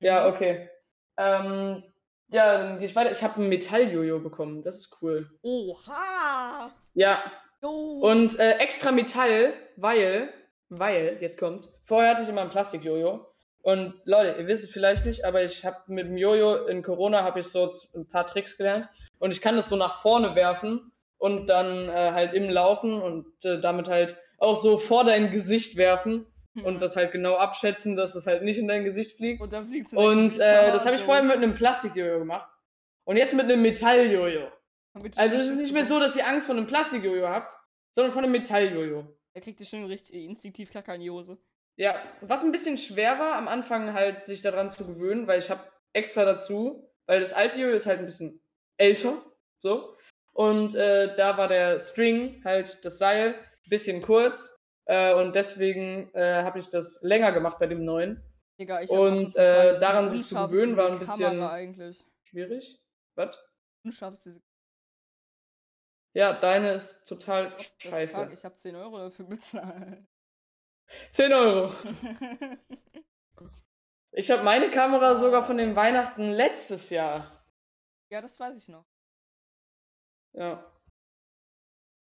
Ja,
Mhm.
okay. Ähm, ja, dann gehe ich weiter. Ich habe ein Metall-Jojo bekommen. Das ist cool.
Oha!
Ja,
Jo.
und äh, extra Metall, weil, weil, jetzt kommt's. Vorher hatte ich immer ein Plastik-Jojo. Und Leute, ihr wisst es vielleicht nicht, aber ich habe mit dem Jojo in Corona habe ich so ein paar Tricks gelernt. Und ich kann das so nach vorne werfen und dann äh, halt im Laufen und äh, damit halt auch so vor dein Gesicht werfen und das halt genau abschätzen, dass es halt nicht in dein Gesicht fliegt.
Und dann fliegst du
Und äh, das habe ich vorher mit einem Plastik-Jojo gemacht. Und jetzt mit einem Metall-Jojo. Also es ist nicht mehr so, dass ihr Angst vor einem Plastik-Jojo habt, sondern von einem Metall-Jojo.
Er kriegt dir schon richtig instinktiv Kacke in die Hose.
Ja, was ein bisschen schwer war am Anfang halt, sich daran zu gewöhnen, weil ich habe extra dazu, weil das alte Jojo ist halt ein bisschen älter, so. Und äh, da war der String, halt das Seil, ein bisschen kurz. Äh, und deswegen äh, habe ich das länger gemacht bei dem neuen.
Digga, ich
Und, äh, daran sich zu gewöhnen, war ein bisschen-. Schwierig. Was?
Unscharf ist diese
Ja, deine ist total
the
scheiße.
fuck, Ich habe 10 Euro dafür bezahlt.
10 Euro. Ich habe meine Kamera sogar von den Weihnachten letztes Jahr.
ja, das weiß ich noch.
Ja.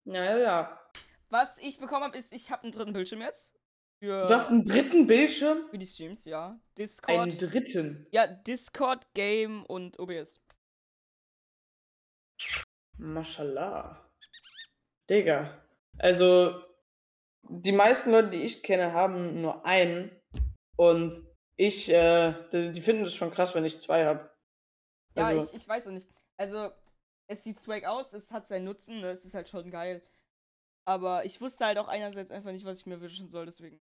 Ja, ja.
Was ich bekommen habe, ist, ich habe einen dritten Bildschirm jetzt. Für,
Du hast einen dritten Bildschirm?
für die Streams, ja.
Einen
Discord.
dritten.
ja, Discord, Game und OBS.
Mashallah. Digga. Also, die meisten Leute, die ich kenne, haben nur einen. Und ich, äh, die, die finden es schon krass, wenn ich zwei habe.
Ja,
Also-
ich, ich weiß auch nicht. Also, es sieht swag aus, es hat seinen Nutzen, ne, es ist halt schon geil. Aber ich wusste halt auch einerseits einfach nicht, was ich mir wünschen soll, deswegen.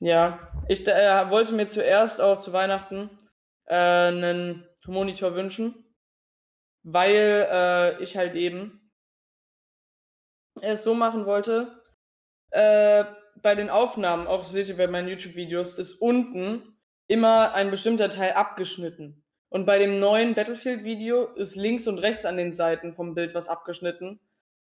Ja, ich äh, wollte mir zuerst auch zu Weihnachten äh, einen Monitor wünschen, weil äh, ich halt eben es so machen wollte. Äh, bei den Aufnahmen, auch seht ihr bei meinen YouTube-Videos, ist unten immer ein bestimmter Teil abgeschnitten. Und bei dem neuen Battlefield-Video ist links und rechts an den Seiten vom Bild was abgeschnitten.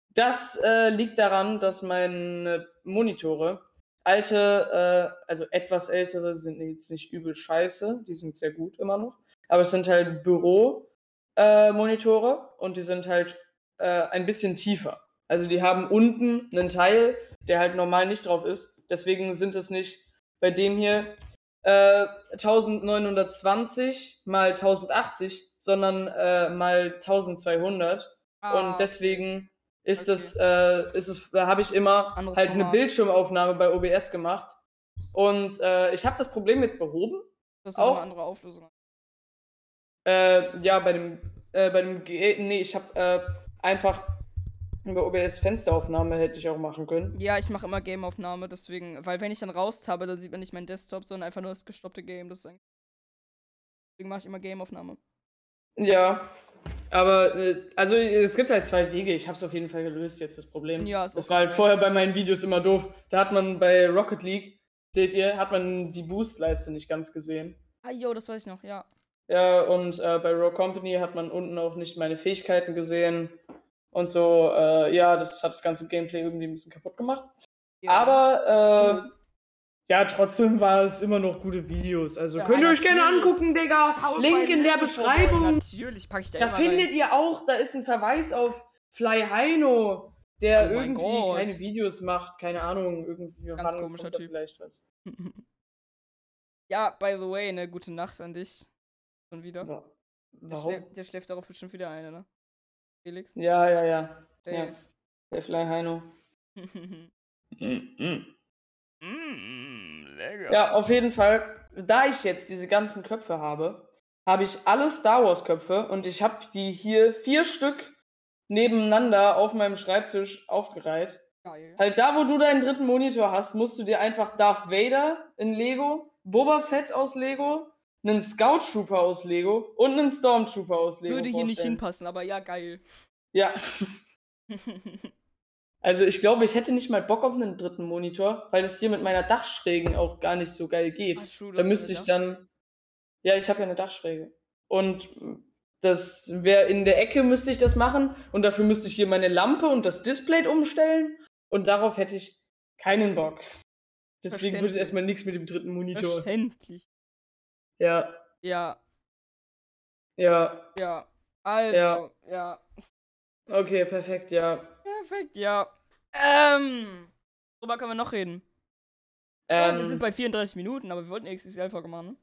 Das äh, liegt daran, dass meine Monitore alte, äh, also etwas ältere sind jetzt nicht übel scheiße, die sind sehr gut immer noch, aber es sind halt Büro-Monitore äh, Monitore und die sind halt äh, ein bisschen tiefer. Also die haben unten einen Teil, der halt normal nicht drauf ist. Deswegen sind es nicht bei dem hier äh, 1920 mal 1080, sondern äh, mal 1200.
Ah,
Und deswegen ist
Okay.
es, äh, ist es, da habe ich immer
Anderes
halt eine
Format.
Bildschirmaufnahme bei OBS gemacht. Und äh, ich habe das Problem jetzt behoben.
das ist auch
auch-
eine andere Auflösung.
Äh, ja, bei dem, äh, bei dem, Ge nee, ich habe äh, einfach über OBS Fensteraufnahme hätte ich auch machen können.
Ja, ich mache immer Gameaufnahme, deswegen, weil wenn ich dann raustabe, dann sieht man nicht meinen Desktop, sondern einfach nur das gestoppte Game. Das ist eigentlich- Deswegen mache ich immer Gameaufnahme.
Ja, aber äh, also es gibt halt zwei Wege. Ich habe es auf jeden Fall gelöst jetzt das Problem.
Ja,
das
auch
war halt vorher bei meinen Videos immer doof. Da hat man bei Rocket League, seht ihr, hat man die Boostleiste nicht ganz gesehen.
Ah, jo, das weiß ich noch, ja.
Ja, und äh, bei Raw Company hat man unten auch nicht meine Fähigkeiten gesehen. Und so, äh, ja, das hat das ganze Gameplay irgendwie ein bisschen kaputt gemacht.
ja.
Aber, äh,
Cool.
ja, trotzdem war es immer noch gute Videos. Also
Ja,
könnt ihr euch gerne angucken, Digga. Link in der Beschreibung.
Natürlich packe ich da,
Da findet
rein.
ihr auch, da ist ein Verweis auf Fly Heino, der
Oh
irgendwie keine Videos macht. Keine Ahnung, irgendwie
Ganz komischer Typ.
vielleicht was.
ja, by the way, ne, gute Nacht an dich. Schon wieder.
Wa-
Der,
Warum?
schläft, der schläft darauf bestimmt wieder ein, ne? Felix?
Ja, ja, ja.
Dave.
Der Fly Heino.
mm, lecker.
Ja, auf jeden Fall, da ich jetzt diese ganzen Köpfe habe, habe ich alle Star Wars Köpfe und ich habe die hier vier Stück nebeneinander auf meinem Schreibtisch aufgereiht.
Geil.
Halt da, wo du deinen dritten Monitor hast, musst du dir einfach Darth Vader in Lego, Boba Fett aus Lego, einen Scout Trooper aus Lego und einen Stormtrooper aus Lego
Würde hier nicht hinpassen, aber ja, geil.
Ja, also ich glaube, ich hätte nicht mal Bock auf einen dritten Monitor, weil das hier mit meiner Dachschrägen auch gar nicht so geil geht.
Ah, true,
Da müsste ich dann. Ja, ich habe ja eine Dachschräge. Und das wäre in der Ecke müsste ich das machen. Und dafür müsste ich hier meine Lampe und das Display umstellen. Und darauf hätte ich keinen Bock. Deswegen wird es erstmal nichts mit dem dritten Monitor.
Verständlich.
Ja,
Ja,
ja.
ja. Also,
Ja.
ja.
Okay, perfekt, ja.
Perfekt, ja. Ähm. Worüber können wir noch reden? Ja, wir sind
Ähm,
bei 34 Minuten, aber wir wollten eine XXL-Folge machen, ne?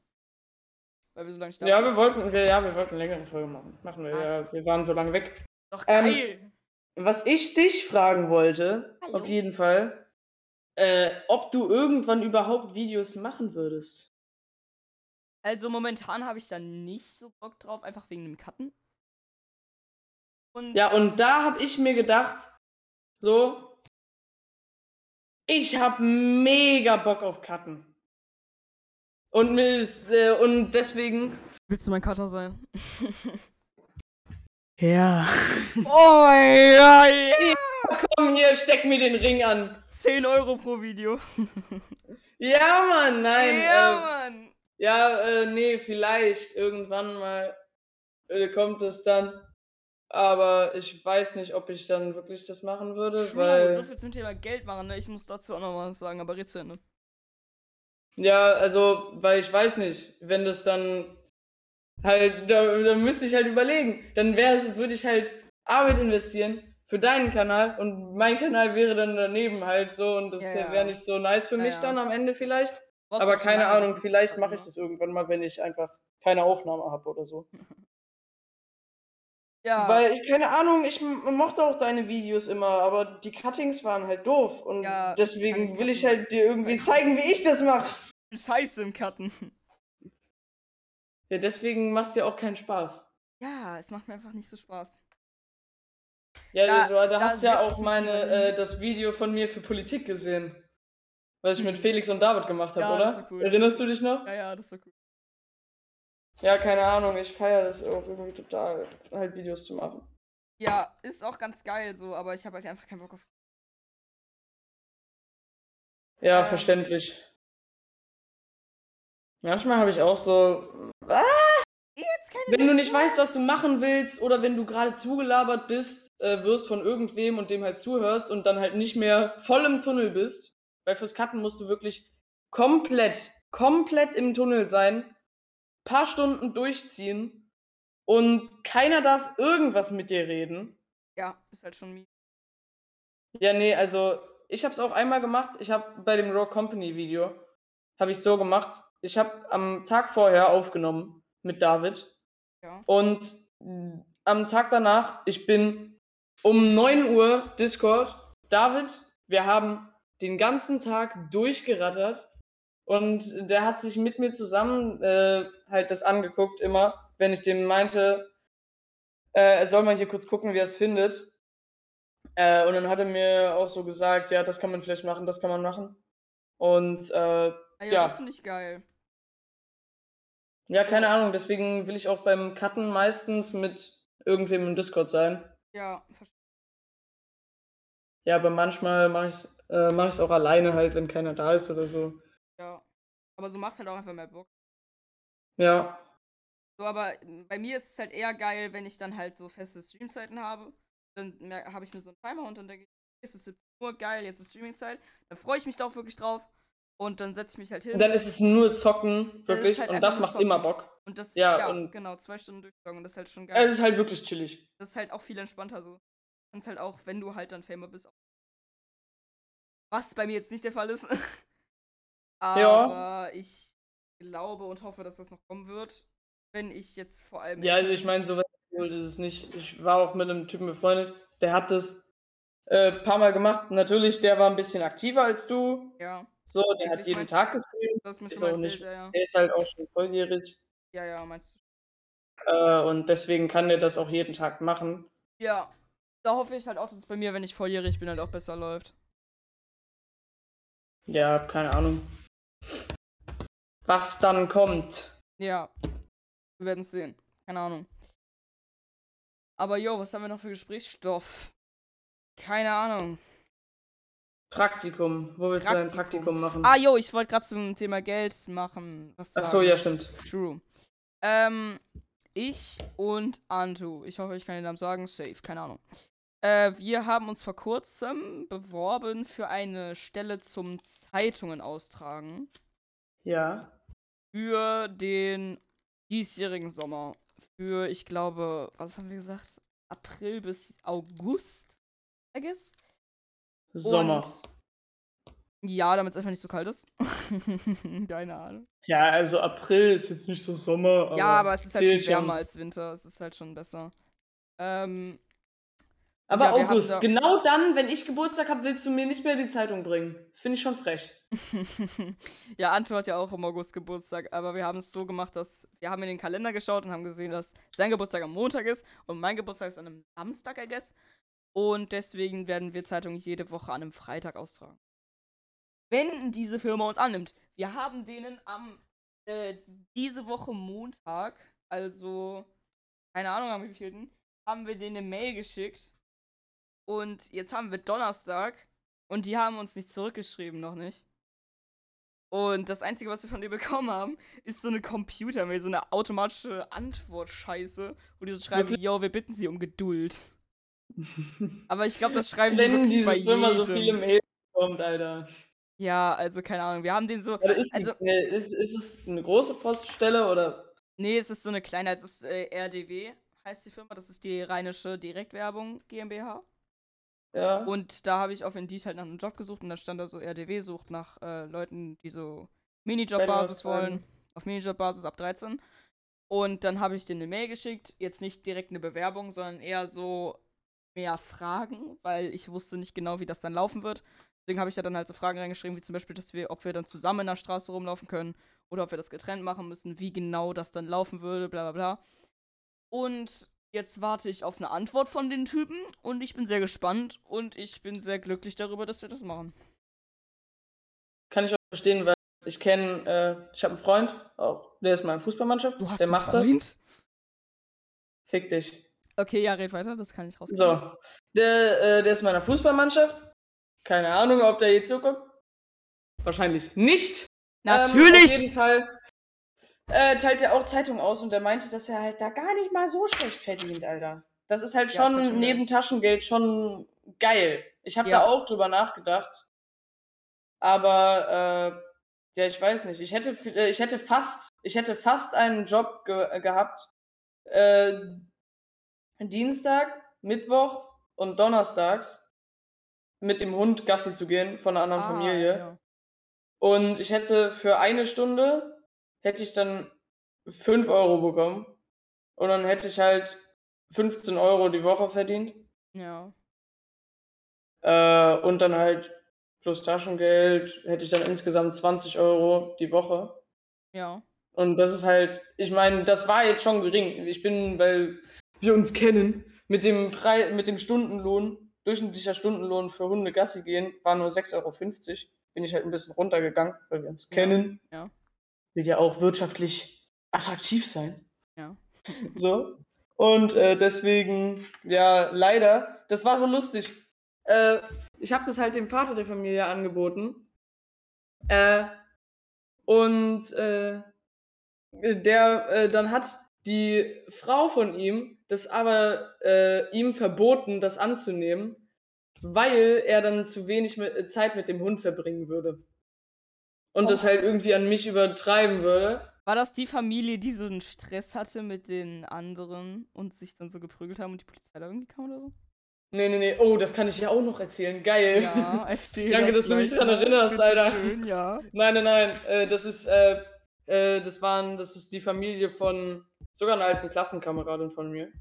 Weil wir so lange starten.
ja, wir wollten, wir, ja, wir wollten eine längere Folge machen. Machen wir, ja. Wir waren so lange weg.
Doch
ähm,
geil!
Was ich dich fragen wollte,
Hallo.
auf jeden Fall, äh, ob du irgendwann überhaupt Videos machen würdest.
Also momentan habe ich da nicht so Bock drauf, einfach wegen dem Cutten. Und
Ja, und da habe ich mir gedacht, so, ich habe mega Bock auf Cutten. Und mir ist, äh, und deswegen.
willst du mein Cutter sein?
Ja.
oh ja, ja!
Komm hier, steck mir den Ring an.
10 Euro pro Video.
Ja, Mann, nein.
ja,
äh,
Mann!
Ja, äh, nee, vielleicht irgendwann mal äh, kommt es dann. Aber ich weiß nicht, ob ich dann wirklich das machen würde,
True,
weil.
so viel zum Thema Geld machen, ne? Ich muss dazu auch noch was sagen, aber red zu Ende.
Ja, also, weil ich weiß nicht, wenn das dann halt, da, da müsste ich halt überlegen. Dann wäre, würde ich halt Arbeit investieren für deinen Kanal und mein Kanal wäre dann daneben halt so und das
Ja, ja.
wäre nicht so nice für mich
ja.
dann am Ende vielleicht. Aber keine Ahnung, vielleicht mache ich
ne?
das irgendwann mal, wenn ich einfach keine Aufnahme habe oder so.
Ja.
Weil ich, keine Ahnung, ich mochte auch deine Videos immer, aber die Cuttings waren halt doof. Und
Ja,
deswegen
ich
will ich halt dir irgendwie zeigen, wie ich das mache.
Scheiße im Cutten.
Ja, deswegen machst dir auch keinen Spaß.
Ja, es macht mir einfach nicht so Spaß.
Ja,
Da-
du, da,
da
hast ja auch meine, äh, das Video von mir für Politik gesehen. Was ich mit Felix und David gemacht habe,
Ja,
oder?
das war cool.
Erinnerst du dich noch?
Ja, ja, das war cool.
Ja, keine Ahnung, ich feiere das auch irgendwie total, halt Videos zu machen.
Ja, ist auch ganz geil so, aber ich habe halt einfach keinen Bock auf.
Ja,
Ähm.
verständlich. Manchmal habe ich auch so,
Jetzt keine
wenn du nicht
mehr.
weißt, was du machen willst, oder wenn du gerade zugelabert bist, äh, wirst von irgendwem und dem halt zuhörst und dann halt nicht mehr voll im Tunnel bist, weil fürs Cutten musst du wirklich komplett, komplett im Tunnel sein, paar Stunden durchziehen und keiner darf irgendwas mit dir reden.
Ja, ist halt schon mies.
Ja, nee, also ich habe es auch einmal gemacht. Ich habe bei dem Raw Company Video habe ich so gemacht. Ich habe am Tag vorher aufgenommen mit David
Ja.
und am Tag danach, ich bin um 9 Uhr Discord. David, wir haben den ganzen Tag durchgerattert und der hat sich mit mir zusammen äh, halt das angeguckt immer, wenn ich dem meinte, äh, er soll mal hier kurz gucken, wie er es findet. Äh, und dann hat er mir auch so gesagt, ja, das kann man vielleicht machen, das kann man machen. Und äh,
Ah, ja,
Ja.
das finde ich geil.
ja, keine Ahnung, deswegen will ich auch beim Cutten meistens mit irgendwem im Discord sein.
Ja, verstehe.
Ja, aber manchmal mache ich es äh, mach ich's auch alleine halt, wenn keiner da ist oder so.
Ja. Aber so macht's halt auch einfach mehr Bock.
Ja,
So, aber bei mir ist es halt eher geil, wenn ich dann halt so feste Streamzeiten habe. Dann habe ich mir so einen Timer und dann denke ich, es ist 17 Uhr, geil, jetzt ist Streamingzeit. Dann freue ich mich da auch wirklich drauf. Und dann setze ich mich halt hin.
und dann ist es nur zocken, wirklich,
halt
und das macht
zocken.
immer Bock.
und das,
ja,
ja,
und-
genau, zwei Stunden durchzocken. Und das ist halt schon geil.
Es ist halt wirklich chillig.
das ist halt auch viel entspannter so. Und halt auch, wenn du halt dann Famer bist. Was bei mir jetzt nicht der Fall ist. Aber ich glaube und hoffe, dass das noch kommen wird. Wenn ich jetzt vor allem.
Ja, also ich meine, so weit ist es nicht. Ich war auch mit einem Typen befreundet, der hat das äh, paar Mal gemacht. Natürlich, der war ein bisschen aktiver als du.
Ja,
So, der hat jeden? Tag gestreamt.
hast mir
Ist auch nicht-
ja, ja.
Der ist halt auch schon volljährig.
Ja, ja, meinst du.
Äh, und deswegen kann der das auch jeden Tag machen.
Ja. Da hoffe ich halt auch, dass es bei mir, wenn ich volljährig bin, halt auch besser läuft.
Ja, keine Ahnung. Was dann kommt.
Ja. Wir werden es sehen. Keine Ahnung. Aber jo, was haben wir noch für Gesprächsstoff? Keine Ahnung.
Praktikum. Wo willst du dein
Praktikum.
Praktikum machen?
Ah, jo, ich wollte gerade zum Thema Geld machen. Was
Ach so, ja, stimmt.
True. Ähm, ich und Antu, ich hoffe, ich kann den Namen sagen, safe, keine Ahnung. Äh, wir haben uns vor kurzem beworben für eine Stelle zum Zeitungen austragen
Ja.
für den diesjährigen Sommer. Für, ich glaube, was haben wir gesagt? April bis August, I guess.
Sommer.
Und ja, damit es einfach nicht so kalt ist. Keine Ahnung.
Ja, also April ist jetzt nicht so Sommer. Aber
ja, aber es ist halt schon wärmer als Winter. Es ist halt schon besser. Ähm,
Aber
Ja,
August,
da-
genau dann, wenn ich Geburtstag habe, willst du mir nicht mehr die Zeitung bringen. Das finde ich schon frech.
ja, Anto hat ja auch im August Geburtstag, aber wir haben es so gemacht, dass wir haben in den Kalender geschaut und haben gesehen, dass sein Geburtstag am Montag ist und mein Geburtstag ist an einem Samstag, I guess. Und deswegen werden wir Zeitungen jede Woche an einem Freitag austragen. Wenn diese Firma uns annimmt. Wir haben denen am äh, diese Woche Montag, also keine Ahnung am wievielten, haben wir denen eine Mail geschickt. Und jetzt haben wir Donnerstag und die haben uns nicht zurückgeschrieben, noch nicht. Und das Einzige, was wir von dir bekommen haben, ist so eine Computermail, so eine automatische Antwort-Scheiße, wo die so schreiben,
Wirklich?
yo, wir bitten sie um Geduld. Aber ich glaube, das schreiben die wirklich
diese
bei
Firma
jedem.
so viele Mails bekommt, Alter.
Ja, also keine Ahnung, wir haben den so,
Oder ist, die,
Also-
ne, ist, ist es eine große Poststelle oder?
nee, es ist so eine kleine, es ist äh, RDW, heißt die Firma, das ist die Rheinische Direktwerbung GmbH.
Ja.
Und da habe ich auf Indeed halt nach einem Job gesucht und dann stand da so, RDW sucht nach äh, Leuten, die so Minijob-Basis wollen. Auf Minijob-Basis ab 13. Und dann habe ich dir eine Mail geschickt. Jetzt nicht direkt eine Bewerbung, sondern eher so mehr Fragen, weil ich wusste nicht genau, wie das dann laufen wird. Deswegen habe ich da dann halt so Fragen reingeschrieben, wie zum Beispiel, dass wir, ob wir dann zusammen in der Straße rumlaufen können oder ob wir das getrennt machen müssen, wie genau das dann laufen würde, bla bla bla. Und jetzt warte ich auf eine Antwort von den Typen und ich bin sehr gespannt und ich bin sehr glücklich darüber, dass wir das machen.
Kann ich auch verstehen, weil ich kenne, äh, ich habe einen Freund, auch der ist mal in Fußballmannschaft,
Du hast
der
einen
macht
Freund?
das. Fick dich.
Okay, ja, red weiter, das kann ich raus.
So, der, äh, der ist in meiner Fußballmannschaft. Keine Ahnung, ob der je zuguckt. Wahrscheinlich nicht. Ähm, auf
Natürlich!
jeden Fall äh, teilt er auch Zeitung aus und der meinte, dass er halt da gar nicht mal so schlecht verdient, Alter. Das ist halt
Ja,
schon
halt schon
neben Taschengeld schon geil. Ich habe
Ja.
da auch drüber nachgedacht. Aber äh, ja, ich weiß nicht. Ich hätte, äh, ich hätte fast, ich hätte fast einen Job ge äh, gehabt. Äh, Dienstag, Mittwoch und Donnerstags mit dem Hund Gassi zu gehen von einer anderen
Ah,
Familie.
ja.
Und ich hätte für eine Stunde hätte ich dann 5 Euro bekommen. Und dann hätte ich halt 15 Euro die Woche verdient.
Ja.
Äh, und dann halt plus Taschengeld hätte ich dann insgesamt 20 Euro die Woche.
Ja.
Und das ist halt, ich meine, das war jetzt schon gering. Ich bin, weil wir uns kennen, mit dem, Pre mit dem Stundenlohn, durchschnittlicher Stundenlohn für Hunde Gassi gehen, war nur 6,50 Euro. Bin ich halt ein bisschen runtergegangen, weil wir uns
Ja,
kennen.
ja.
Will ja auch wirtschaftlich attraktiv sein.
Ja.
So. Und äh, deswegen, ja, leider, das war so lustig. Äh, ich habe das halt dem Vater der Familie angeboten. Äh, und äh, der äh, dann hat die Frau von ihm das aber äh, ihm verboten, das anzunehmen, weil er dann zu wenig Zeit mit dem Hund verbringen würde. Und das
Oh.
halt irgendwie an mich übertreiben würde.
War das die Familie, die so einen Stress hatte mit den anderen und sich dann so geprügelt haben und die Polizei da irgendwie kam oder so?
Nee, nee, nee. Oh, das kann ich ja auch noch erzählen. Geil.
Ja, erzähl
Danke,
das
dass du mich
mal.
erinnerst,
Bitte
Alter.
Schön, ja.
Nein, nein, nein. Äh, das ist, äh, äh, das waren, das ist die Familie von sogar einer alten Klassenkameradin von mir.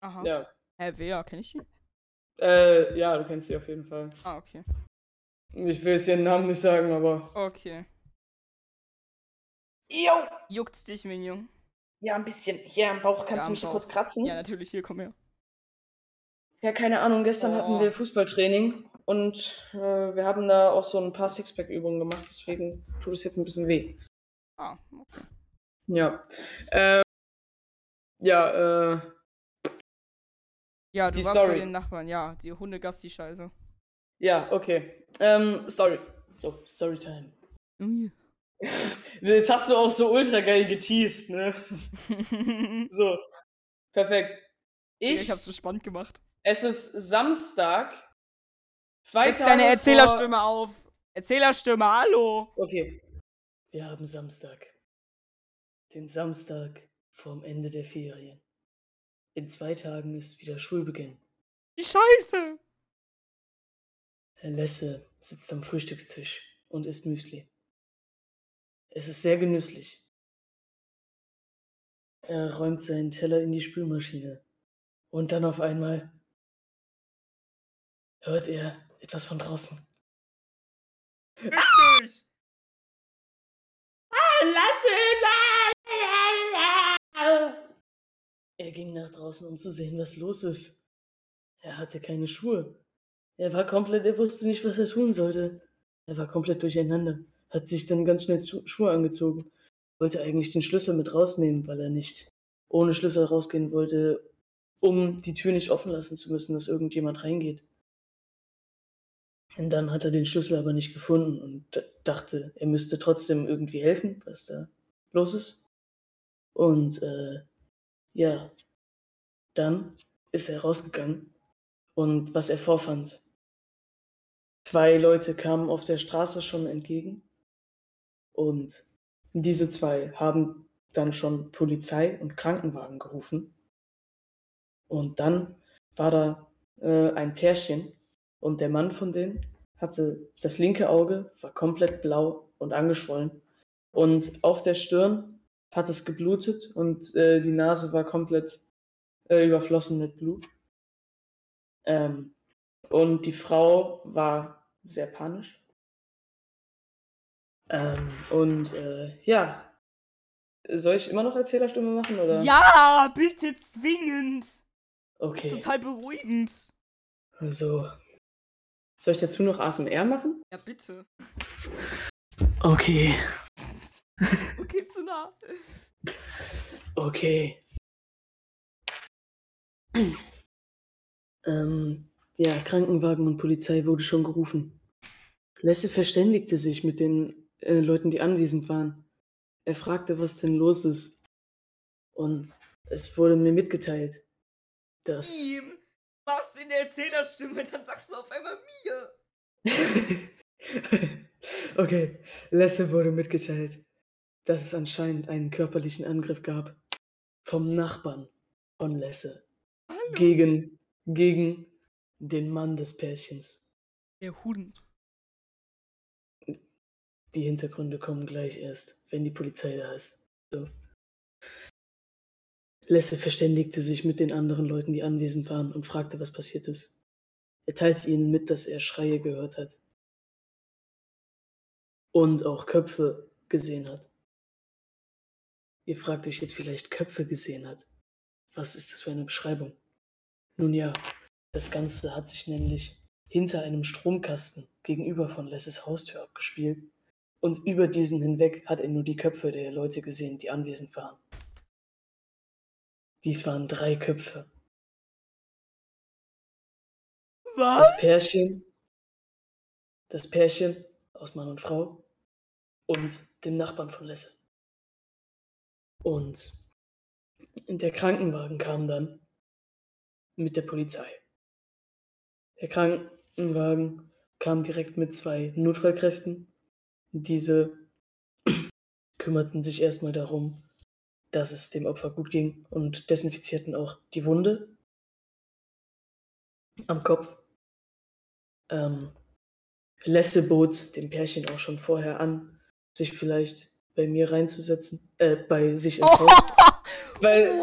Aha.
Ja.
Hä, wer? Kenn ich die?
Äh, ja, du kennst sie auf jeden Fall.
Ah, okay.
Ich will jetzt ihren Namen nicht sagen, aber.
Okay.
Jo!
Juckt's dich, Minion?
Ja, ein bisschen. Hier am Bauch kannst
Ja,
du mich
Bauch.
kurz kratzen?
Ja, natürlich, hier, komm her.
Ja, keine Ahnung. Gestern
Oh.
hatten wir Fußballtraining und äh, wir haben da auch so ein paar Sixpack-Übungen gemacht, deswegen tut es jetzt ein bisschen weh.
Ah, okay.
Ja. Äh, ja, äh,
Ja, du
Die
warst bei
Story.
den Nachbarn, ja, die Hundegassi-Scheiße.
ja, okay. Ähm, Story. So, Storytime.
Ui.
Jetzt hast du auch so ultra geil geteased, ne? So. Perfekt.
ich,
Ich,
hab's so spannend gemacht.
es ist Samstag. Zwei
Jetzt
Tage
deine
vor-
Erzählerstimme auf. Erzählerstimme, hallo.
Okay. Wir haben Samstag. Den Samstag vorm Ende der Ferien. In zwei Tagen ist wieder Schulbeginn.
Die Scheiße.
Lesse sitzt am Frühstückstisch und isst Müsli. Es ist sehr genüsslich. Er räumt seinen Teller in die Spülmaschine. Und dann auf einmal hört er etwas von draußen.
Richtig.
Lasse! Er ging nach draußen, um zu sehen, was los ist. Er hatte keine Schuhe. Er war komplett, er wusste nicht, was er tun sollte. Er war komplett durcheinander, hat sich dann ganz schnell Schu- Schuhe angezogen, wollte eigentlich den Schlüssel mit rausnehmen, weil er nicht ohne Schlüssel rausgehen wollte, um die Tür nicht offen lassen zu müssen, dass irgendjemand reingeht. Und dann hat er den Schlüssel aber nicht gefunden und dachte, er müsste trotzdem irgendwie helfen, was da los ist. Und äh, ja, dann ist er rausgegangen und was er vorfand. Zwei Leute kamen auf der Straße schon entgegen und diese zwei haben dann schon Polizei und Krankenwagen gerufen. Und dann war da äh, ein Pärchen und der Mann von denen hatte das linke Auge, war komplett blau und angeschwollen. Und auf der Stirn hat es geblutet und äh, die Nase war komplett äh, überflossen mit Blut. Ähm, und die Frau war sehr panisch. Ähm, und äh, ja, soll ich immer noch Erzählerstimme machen? Oder?
Ja, bitte zwingend.
Okay.
Total beruhigend.
So. Soll ich dazu noch ASMR machen?
Ja, bitte.
Okay.
Okay, zu nah.
Okay. ähm, ja, Krankenwagen und Polizei wurde schon gerufen. Lesse verständigte sich mit den äh, Leuten, die anwesend waren. Er fragte, was denn los ist. Und es wurde mir mitgeteilt, dass.
Ihm. Was in der Erzählerstimme, dann sagst du auf einmal mir.
okay, Lesse wurde mitgeteilt, dass es anscheinend einen körperlichen Angriff gab vom Nachbarn von Lesse
Hallo.
gegen, gegen den Mann des Pärchens.
Der Hund.
Die Hintergründe kommen gleich erst, wenn die Polizei da ist. So. Lesse verständigte sich mit den anderen Leuten, die anwesend waren, und fragte, was passiert ist. Er teilte ihnen mit, dass er Schreie gehört hat. Und auch Köpfe gesehen hat. Ihr fragt euch jetzt vielleicht Köpfe gesehen hat. Was ist das für eine Beschreibung? Nun ja, das Ganze hat sich nämlich hinter einem Stromkasten gegenüber von Lesses Haustür abgespielt und über diesen hinweg hat er nur die Köpfe der Leute gesehen, die anwesend waren. Dies waren drei Köpfe.
Was?
Das Pärchen, das Pärchen aus Mann und Frau und dem Nachbarn von Lesse. Und der Krankenwagen kam dann mit der Polizei. Der Krankenwagen kam direkt mit zwei Notfallkräften. Diese kümmerten sich erstmal darum, dass es dem Opfer gut ging und desinfizierten auch die Wunde am Kopf. Ähm, Lesse bot dem Pärchen auch schon vorher an, sich vielleicht bei mir reinzusetzen, äh, bei sich ins Haus. Weil?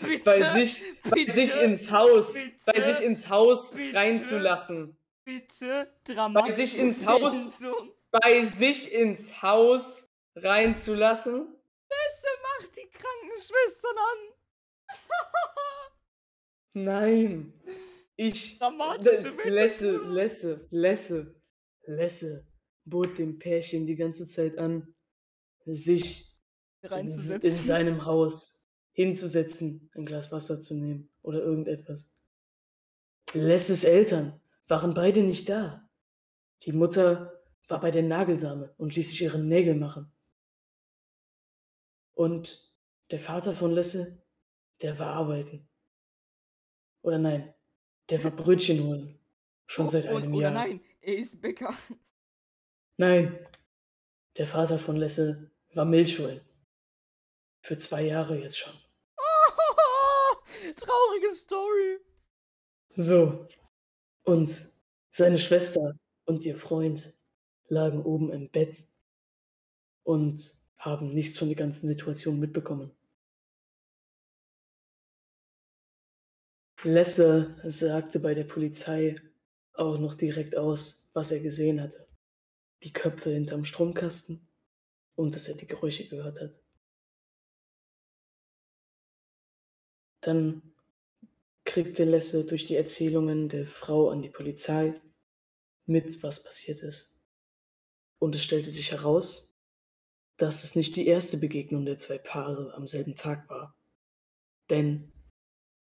Bitte?
bei sich, bei
Bitte?
sich ins Haus,
Bitte?
bei sich ins Haus
Bitte?
reinzulassen.
Bitte dramatische
sich ins Haus-. Bei sich ins Haus reinzulassen.
Lesse macht die Krankenschwestern an.
Nein. Ich.
Dramatische.
Lesse, Lesse, Lesse, Lesse bot dem Pärchen die ganze Zeit an, sich in, in seinem Haus hinzusetzen, ein Glas Wasser zu nehmen oder irgendetwas. Lesses Eltern waren beide nicht da. Die Mutter war bei der Nageldame und ließ sich ihre Nägel machen. Und der Vater von Lesse, der war arbeiten. Oder nein, der war Brötchen holen. Schon seit
Oh,
einem
oder
Jahr.
nein, er ist Bäcker.
Nein, der Vater von Lesse war Milch holen. Für zwei Jahre jetzt schon.
Traurige Story.
So. Und seine Schwester und ihr Freund lagen oben im Bett und haben nichts von der ganzen Situation mitbekommen. Lesse sagte bei der Polizei auch noch direkt aus, was er gesehen hatte. Die Köpfe hinterm Stromkasten und dass er die Geräusche gehört hat. Dann kriegte Lesse durch die Erzählungen der Frau an die Polizei mit, was passiert ist. Und es stellte sich heraus, dass es nicht die erste Begegnung der zwei Paare am selben Tag war. Denn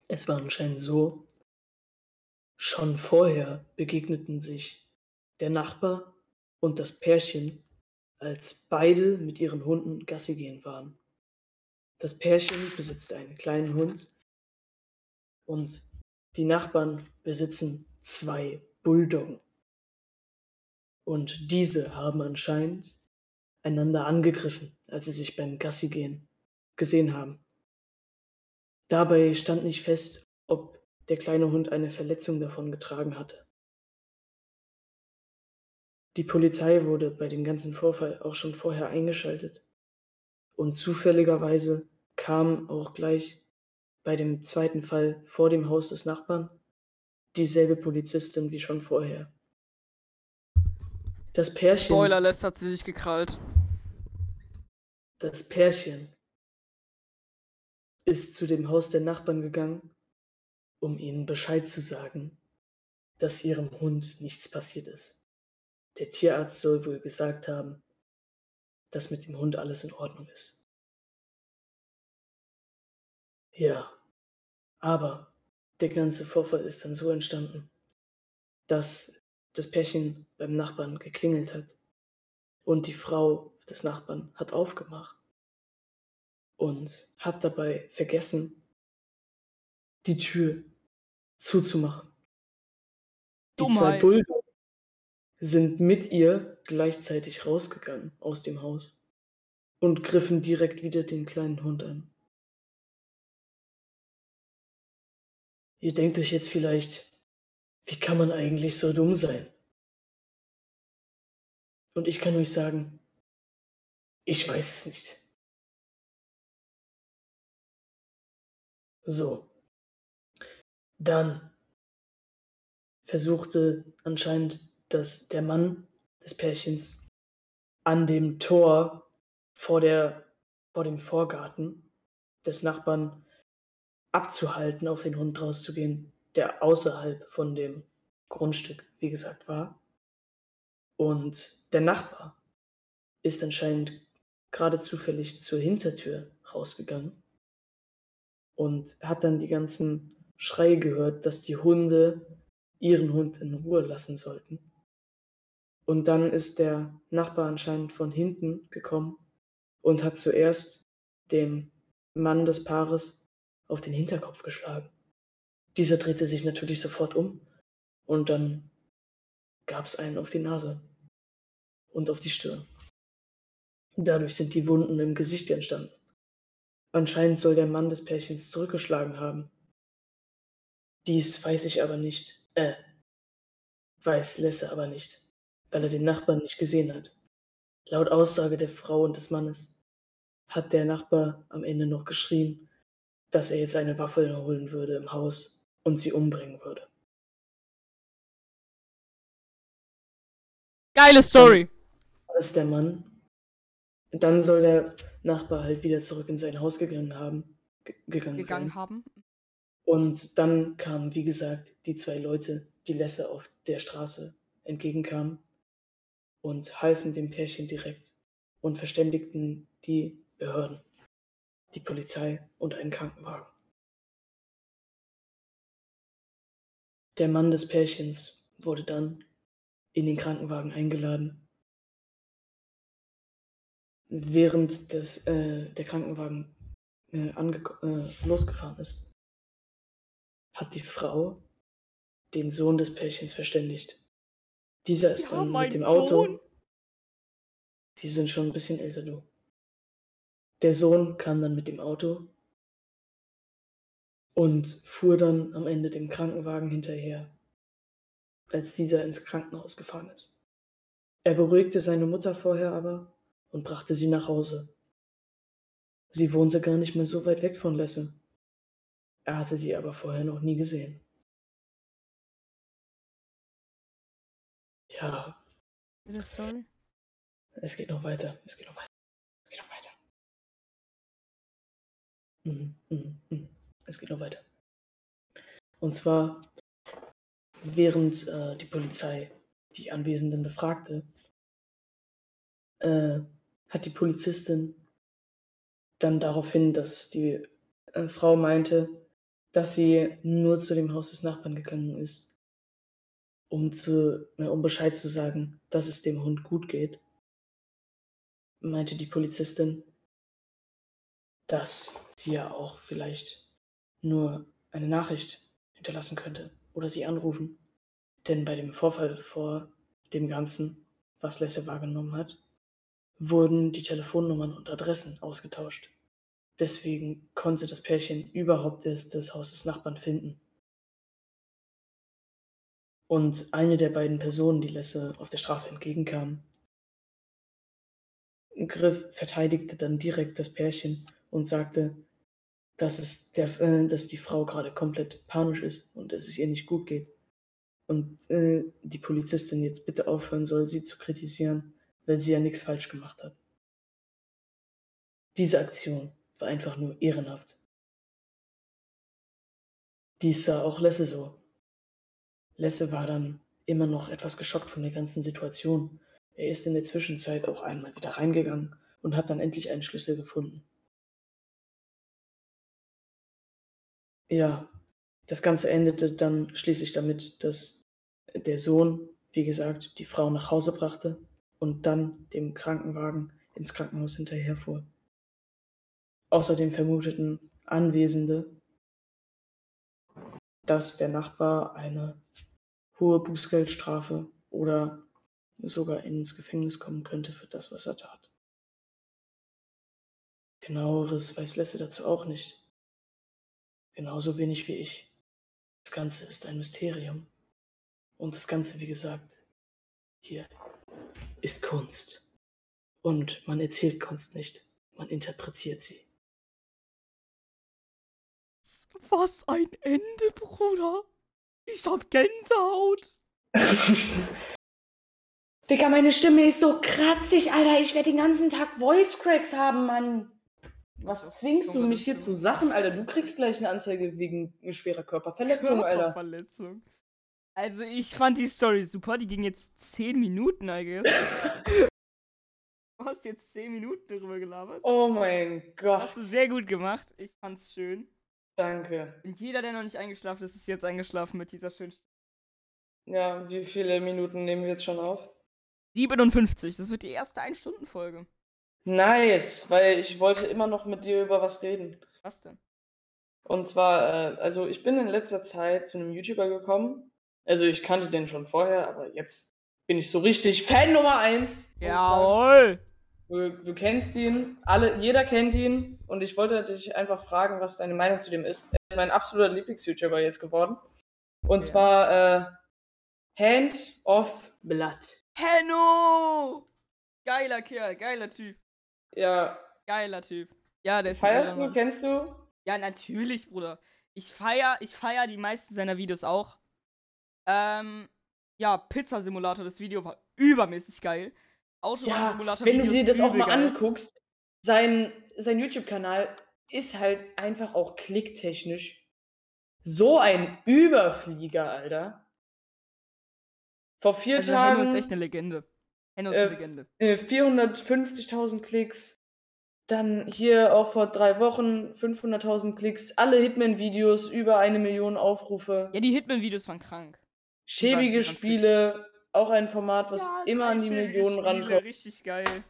es war anscheinend so, schon vorher begegneten sich der Nachbar und das Pärchen, als beide mit ihren Hunden Gassi gehen waren. Das Pärchen besitzt einen kleinen Hund und die Nachbarn besitzen zwei Bulldoggen. Und diese haben anscheinend einander angegriffen, als sie sich beim Gassi gehen gesehen haben. Dabei stand nicht fest, ob der kleine Hund eine Verletzung davon getragen hatte. Die Polizei wurde bei dem ganzen Vorfall auch schon vorher eingeschaltet. Und zufälligerweise kam auch gleich bei dem zweiten Fall vor dem Haus des Nachbarn dieselbe Polizistin wie schon vorher. Das Pärchen.
Spoilerless hat sie sich gekrallt.
Das Pärchen ist zu dem Haus der Nachbarn gegangen, um ihnen Bescheid zu sagen, dass ihrem Hund nichts passiert ist. Der Tierarzt soll wohl gesagt haben, dass mit dem Hund alles in Ordnung ist. Ja, aber der ganze Vorfall ist dann so entstanden, dass das Pärchen beim Nachbarn geklingelt hat und die Frau des Nachbarn hat aufgemacht und hat dabei vergessen, die Tür zuzumachen. Die zwei
Dummheit.
Bulldoggen sind mit ihr gleichzeitig rausgegangen aus dem Haus und griffen direkt wieder den kleinen Hund an. Ihr denkt euch jetzt vielleicht, wie kann man eigentlich so dumm sein? Und ich kann euch sagen, ich weiß es nicht. So. Dann versuchte anscheinend dass der Mann des Pärchens an dem Tor vor, der, vor dem Vorgarten des Nachbarn abzuhalten, auf den Hund rauszugehen, der außerhalb von dem Grundstück, wie gesagt, war. Und der Nachbar ist anscheinend gerade zufällig zur Hintertür rausgegangen und hat dann die ganzen Schreie gehört, dass die Hunde ihren Hund in Ruhe lassen sollten. Und dann ist der Nachbar anscheinend von hinten gekommen und hat zuerst dem Mann des Paares auf den Hinterkopf geschlagen. Dieser drehte sich natürlich sofort um und dann gab es einen auf die Nase und auf die Stirn. Dadurch sind die Wunden im Gesicht entstanden. Anscheinend soll der Mann des Pärchens zurückgeschlagen haben. Dies weiß ich aber nicht. Äh, weiß Lesse aber nicht, weil er den Nachbarn nicht gesehen hat. Laut Aussage der Frau und des Mannes hat der Nachbar am Ende noch geschrien, dass er jetzt eine Waffe holen würde im Haus und sie umbringen würde.
Geile Story.
Das ist der Mann. Dann soll der Nachbar halt wieder zurück in sein Haus gegangen haben, ge- gegangen,
Gegangen
sein.
haben.
Und dann kamen, wie gesagt, die zwei Leute, die Lesse auf der Straße entgegenkamen und halfen dem Pärchen direkt und verständigten die Behörden, die Polizei und einen Krankenwagen. Der Mann des Pärchens wurde dann in den Krankenwagen eingeladen. Während des, äh, der Krankenwagen äh, ange- äh, losgefahren ist, hat die Frau den Sohn des Pärchens verständigt. Dieser ist
Ja,
dann mit dem Auto.
Sohn.
Die sind schon ein bisschen älter, du. Der Sohn kam dann mit dem Auto und fuhr dann am Ende dem Krankenwagen hinterher, als dieser ins Krankenhaus gefahren ist. Er beruhigte seine Mutter vorher aber und brachte sie nach Hause. Sie wohnte gar nicht mehr so weit weg von Lesse. Er hatte sie aber vorher noch nie gesehen. Ja,
Bitte, sorry.
es geht noch weiter. Es geht noch weiter. Mhm, mhm, mhm. Es geht noch weiter. Und zwar, während äh, die Polizei die Anwesenden befragte, äh, hat die Polizistin dann darauf hin, dass die äh, Frau meinte, dass sie nur zu dem Haus des Nachbarn gegangen ist, um, zu, äh, um Bescheid zu sagen, dass es dem Hund gut geht, meinte die Polizistin, dass sie ja auch vielleicht nur eine Nachricht hinterlassen könnte oder sie anrufen. Denn bei dem Vorfall vor dem Ganzen, was Lesse wahrgenommen hat, wurden die Telefonnummern und Adressen ausgetauscht. Deswegen konnte das Pärchen überhaupt erst das Haus des Nachbarn finden. Und eine der beiden Personen, die Lesse auf der Straße entgegenkam, Griff verteidigte dann direkt das Pärchen und sagte, dass, es der, äh, dass die Frau gerade komplett panisch ist und dass es ihr nicht gut geht. Und äh, die Polizistin jetzt bitte aufhören soll, sie zu kritisieren, weil sie ja nichts falsch gemacht hat. Diese Aktion war einfach nur ehrenhaft. Dies sah auch Lesse so. Lesse war dann immer noch etwas geschockt von der ganzen Situation. Er ist in der Zwischenzeit auch einmal wieder reingegangen und hat dann endlich einen Schlüssel gefunden. Ja, das Ganze endete dann schließlich damit, dass der Sohn, wie gesagt, die Frau nach Hause brachte und dann dem Krankenwagen ins Krankenhaus hinterherfuhr. Außerdem vermuteten Anwesende, dass der Nachbar eine hohe Bußgeldstrafe oder sogar ins Gefängnis kommen könnte für das, was er tat. Genaueres weiß Lesse dazu auch nicht. Genauso wenig wie ich. Das Ganze ist ein Mysterium. Und das Ganze, wie gesagt, hier ist Kunst. Und man erzählt Kunst nicht, man interpretiert sie.
Was ein Ende, Bruder. Ich hab Gänsehaut.
Digga, meine Stimme ist so kratzig, Alter. Ich werde den ganzen Tag Voice Cracks haben, Mann. Was zwingst du mich hier zu Sachen, Alter? Du kriegst gleich eine Anzeige wegen schwerer Körperverletzung, Alter.
Körperverletzung. Also ich fand die Story super. Die ging jetzt 10 Minuten, I guess. du hast jetzt 10 Minuten darüber gelabert.
Oh mein Gott.
Hast du sehr gut gemacht. Ich fand's schön.
Danke.
Und jeder, der noch nicht eingeschlafen ist, ist jetzt eingeschlafen mit dieser schönen Stimme.
Ja, wie viele Minuten nehmen wir jetzt schon auf?
57. Das wird die erste Ein-Stunden-Folge.
Nice, weil ich wollte immer noch mit dir über was reden.
Was denn?
Und zwar, äh, also ich bin in letzter Zeit zu einem YouTuber gekommen. Also ich kannte den schon vorher, aber jetzt bin ich so richtig Fan Nummer eins. muss ich sagen.
Jawohl!
Du, du kennst ihn, alle, jeder kennt ihn und ich wollte dich einfach fragen, was deine Meinung zu dem ist. Er ist mein absoluter Lieblings-YouTuber jetzt geworden. Und
Ja.
zwar äh, Hand of Blood.
Henno! Geiler Kerl, geiler Typ.
Ja,
Geiler Typ. Ja, der ist
feierst du, kennst du?
Ja, natürlich, Bruder. Ich feier, ich feier die meisten seiner Videos auch. Ähm, ja, Pizza-Simulator, das Video war übermäßig geil.
Ja,
Autobahn-Simulator
wenn du dir das auch mal
geil.
anguckst, sein, sein YouTube-Kanal ist halt einfach auch klicktechnisch so ein Überflieger, Alter. Vor vier
Also,
Tagen
Henno ist echt eine Legende. Henno ist
Äh,
Legende.
äh, 450.000 Klicks. Dann hier auch vor drei Wochen 500.000 Klicks. Alle Hitman-Videos über eine Million Aufrufe.
Ja, die Hitman-Videos waren krank.
Schäbige
waren
Spiele. Auch ein Format, was
Ja,
immer an die Millionen
Spiele,
rankommt.
Richtig geil.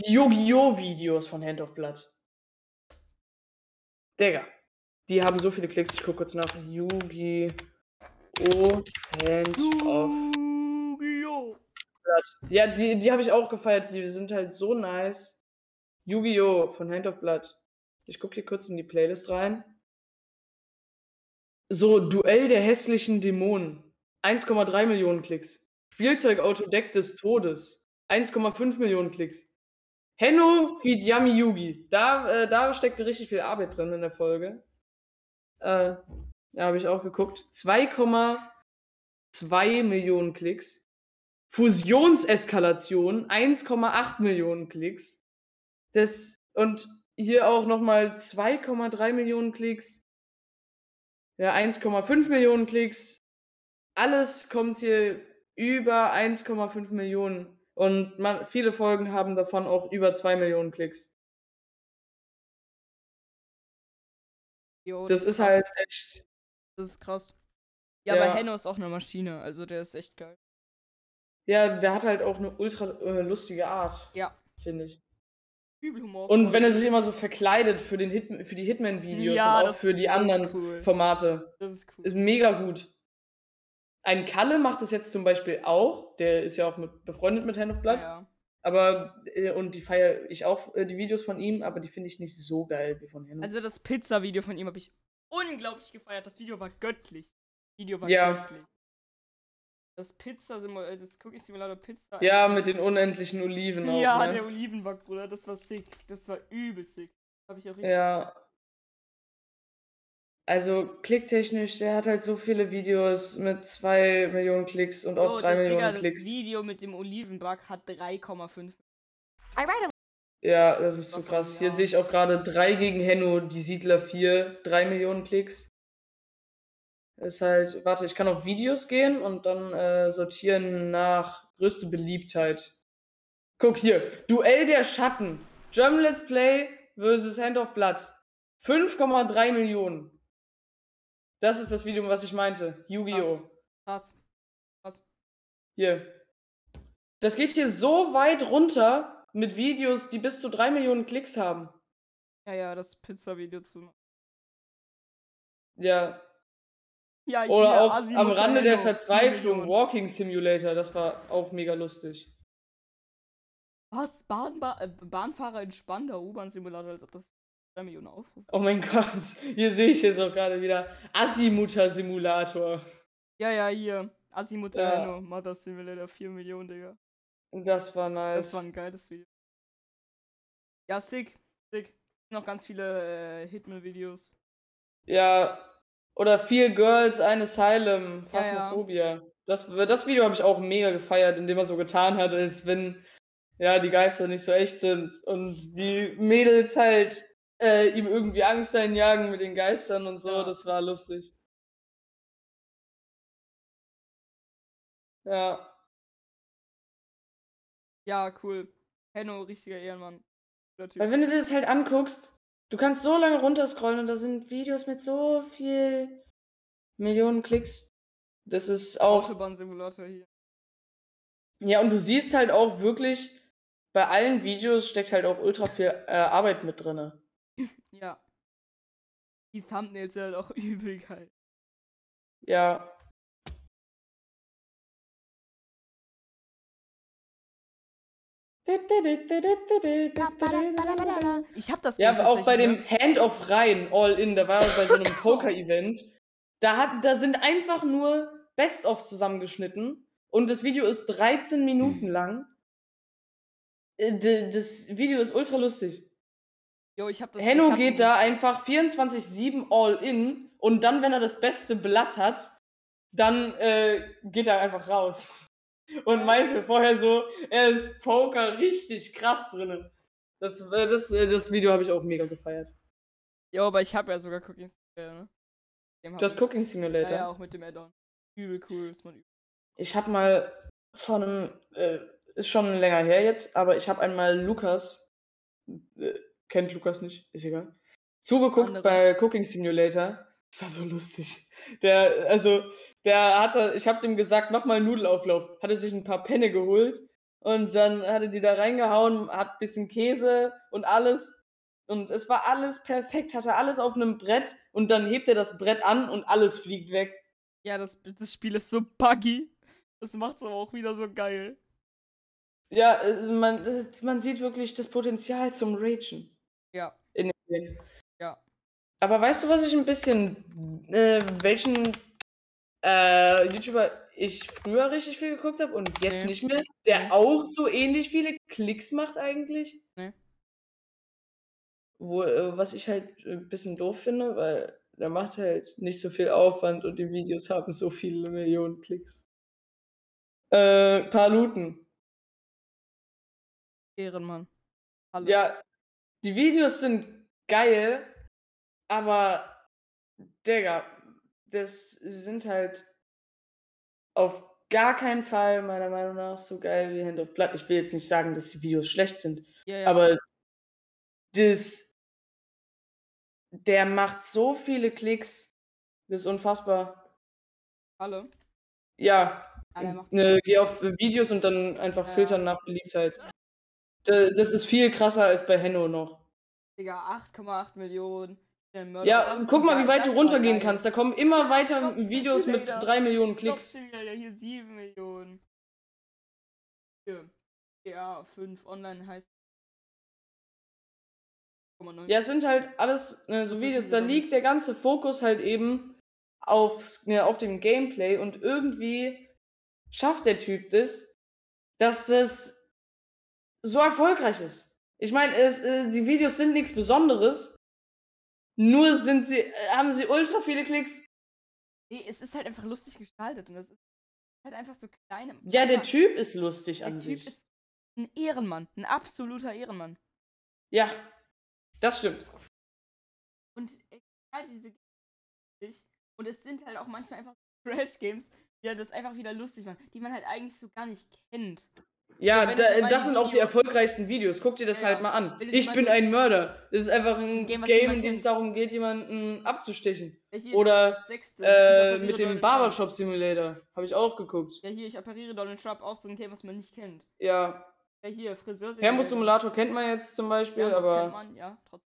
Die Yu-Gi-Oh! Videos von Hand of Blood. Digga. Die haben so viele Klicks. Ich guck kurz nach. Yu-Gi-Oh! Hand of
Yu-Gi-Oh!
Blood. Ja, die, die habe ich auch gefeiert. Die sind halt so nice. Yu-Gi-Oh! von Hand of Blood. Ich gucke hier kurz in die Playlist rein. So, Duell der hässlichen Dämonen. 1,3 Millionen Klicks. Spielzeugautodeck des Todes. 1,5 Millionen Klicks. Henno feed Yami Yugi. Da, äh, da steckte richtig viel Arbeit drin in der Folge. Äh, da habe ich auch geguckt. 2,2 Millionen Klicks. Fusionseskalation 1,8 Millionen Klicks. Das und hier auch nochmal 2,3 Millionen Klicks. Ja, 1,5 Millionen Klicks. Alles kommt hier über 1,5 Millionen. Und man, viele Folgen haben davon auch über 2 Millionen Klicks.
Jo,
Das ist
krass.
halt echt.
Das ist krass. Ja,
Ja.
aber Henno ist auch eine Maschine. Also, der ist echt geil.
Ja, der hat halt auch eine ultra äh, lustige Art,
Ja.
finde ich.
Übel Humor.
Und wenn er sich immer so verkleidet für, den Hit, für die Hitman-Videos
Ja,
und auch
das
für
ist-
die
das
anderen
cool.
Formate.
Das ist cool.
Ist mega gut. Ein Kalle macht das jetzt zum Beispiel auch. Der ist ja auch mit, befreundet mit Hand of Blood.
Ja.
Aber, äh, und die feiere ich auch, äh, die Videos von ihm, aber die finde ich nicht so geil wie von Hand.
Also, das Pizza-Video von ihm habe ich unglaublich gefeiert. Das Video war göttlich. Video war
Ja.
göttlich. Das Pizza Simulator, das Cookie Simulator Pizza.
Ja, mit den unendlichen Oliven auch.
Ja,
ne?
der Olivenback, Bruder, das war sick. Das war übel sick. Hab ich auch richtig.
Ja. Also klicktechnisch, der hat halt so viele Videos mit 2 Millionen Klicks und auch
Oh,
3
das,
Millionen
Digga, das
Klicks.
Video mit dem Olivenback hat 3,5.
Ja, das ist so krass. Hier
ja.
sehe ich auch gerade 3 gegen Henno, die Siedler 4, 3 Millionen Klicks. Ist halt, warte, ich kann auf Videos gehen und dann äh, sortieren nach größte Beliebtheit. Guck hier, Duell der Schatten. German Let's Play versus Hand of Blood. 5,3 Millionen. Das ist das Video, was ich meinte. Yu-Gi-Oh!
Krass. Krass.
Hier. Das geht hier so weit runter mit Videos, die bis zu 3 Millionen Klicks haben.
Ja, ja, das Pizza-Video zu.
Ja.
Ja,
Oder auch
Assi
am Rande der Verzweiflung,
4 Millionen.
Walking Simulator, das war auch mega lustig.
Was? Bahnba äh, Bahnfahrer in Spandau, U-Bahn-Simulator, als ob das 3 Millionen Aufrufe.
Oh mein Gott, hier sehe ich jetzt auch gerade wieder Azimutter Simulator.
Ja, ja, hier. Asimut
Ja.
ja. Mother Simulator, 4 Millionen, Digga.
Das war nice.
Das war ein geiles Video. Ja, sick. Sick. Noch ganz viele äh, Hitman-Videos.
Ja, oder Vier Girls, ein Asylum,
Ja, ja.
Phasmophobia. Das, das Video habe ich auch mega gefeiert, indem er so getan hat, als wenn ja, die Geister nicht so echt sind und die Mädels halt äh, ihm irgendwie Angst einjagen mit den Geistern und so.
Ja.
Das war lustig. Ja.
Ja, cool. Henno, richtiger Ehrenmann.
Weil wenn du dir das halt anguckst, du kannst so lange runterscrollen und da sind Videos mit so viel Millionen Klicks. Das ist auch.
Autobahn-Simulator hier.
Ja, und du siehst halt auch wirklich, bei allen Videos steckt halt auch ultra viel äh, Arbeit mit drinne.
Ja. Die Thumbnails sind halt auch übel geil.
Ja.
Ich hab das
Ja, aber auch bei dem Hand of Rein All In, da war bei so einem Poker-Event. Da, hat, da sind einfach nur Best-of zusammengeschnitten und das Video ist 13 Minuten lang. Äh, Das Video ist ultra lustig.
Jo, ich hab das
Henno
ich hab
geht da einfach 24-7 all in und dann, wenn er das beste Blatt hat, dann äh, geht er einfach raus. Und meinte vorher so, er ist Poker richtig krass drinnen. Das, äh, das, äh, das Video habe ich auch mega gefeiert.
Jo, aber ich hab ja sogar Cookies. Ja, ne?
Das Cooking Simulator.
Ja, ja, auch mit dem Add-on. Übel cool, ist man übel.
Ich habe mal von einem, äh, ist schon länger her jetzt, aber ich habe einmal Lukas, äh, kennt Lukas nicht, ist egal, zugeguckt
Andere.
bei Cooking Simulator. Das war so lustig. Der, also, der hatte, ich habe dem gesagt, mach mal einen Nudelauflauf. Hatte sich ein paar Penne geholt und dann hatte die da reingehauen, hat ein bisschen Käse und alles. Und es war alles perfekt, hatte alles auf einem Brett und dann hebt er das Brett an und alles fliegt weg.
Ja, das, das Spiel ist so buggy. Das macht's aber auch wieder so geil.
Ja, äh, man, das- man sieht wirklich das Potenzial zum Ragen
Ja.
in dem Game.
Ja.
Aber weißt du, was ich ein bisschen, äh, welchen äh, YouTuber ich früher richtig viel geguckt habe und jetzt
Nee.
nicht mehr, der
Nee.
auch so ähnlich viele Klicks macht eigentlich?
Nee.
Wo, äh, was ich halt ein bisschen doof finde, weil der macht halt nicht so viel Aufwand und die Videos haben so viele Millionen Klicks. Äh, Paluten.
Ehrenmann. Hallo.
Ja, die Videos sind geil, aber Digga, das sind halt auf gar keinen Fall meiner Meinung nach so geil wie Hand of Blood. Ich will jetzt nicht sagen, dass die Videos schlecht sind,
ja, ja.
aber das, der macht so viele Klicks, das ist unfassbar.
Alle.
Ja,
Ah,
ne, geh auf Videos und dann einfach
Ja.
filtern nach Beliebtheit. Da- Das ist viel krasser als bei Henno noch.
Digga, 8,8 Millionen.
Ja, guck mal, wie weit du runtergehen kannst. Da kommen immer weiter Videos mit
Simulator.
3 Millionen Klicks.
Simulator, hier 7 Millionen. Hier. Ja, 5 online heißt. 0,9.
Ja, es sind halt alles ne, so Videos, da liegt der ganze Fokus halt eben auf, ne, auf dem Gameplay und irgendwie schafft der Typ das, dass es so erfolgreich ist? Ich meine, äh, die Videos sind nichts Besonderes. Nur sind sie, äh, haben sie ultra viele Klicks.
Nee, es ist halt einfach lustig gestaltet und das ist halt einfach so kleine.
Ja, der Typ ist lustig
der
an
Typ
sich.
ist ein Ehrenmann, ein absoluter Ehrenmann.
Ja, das stimmt.
Und er halt diese Games und es sind halt auch manchmal einfach Trash-Games, die halt das einfach wieder lustig machen, die man halt eigentlich so gar nicht kennt.
Ja, da, das sind auch die erfolgreichsten Videos. Guck dir das
Ja,
halt mal an. Ich bin ein Mörder. Das ist einfach ein
Game,
Game, in dem es darum geht, jemanden abzustechen.
Ja,
Oder,
das.
Äh, mit dem Barbershop Simulator. Habe ich auch geguckt.
Ja, hier, ich operiere Donald Trump, auch so ein Game, was man nicht kennt.
Ja.
Ja, hier, Friseur.
Hermus Simulator kennt man jetzt zum Beispiel,
ja, das kennt
aber.
man, ja, trotzdem.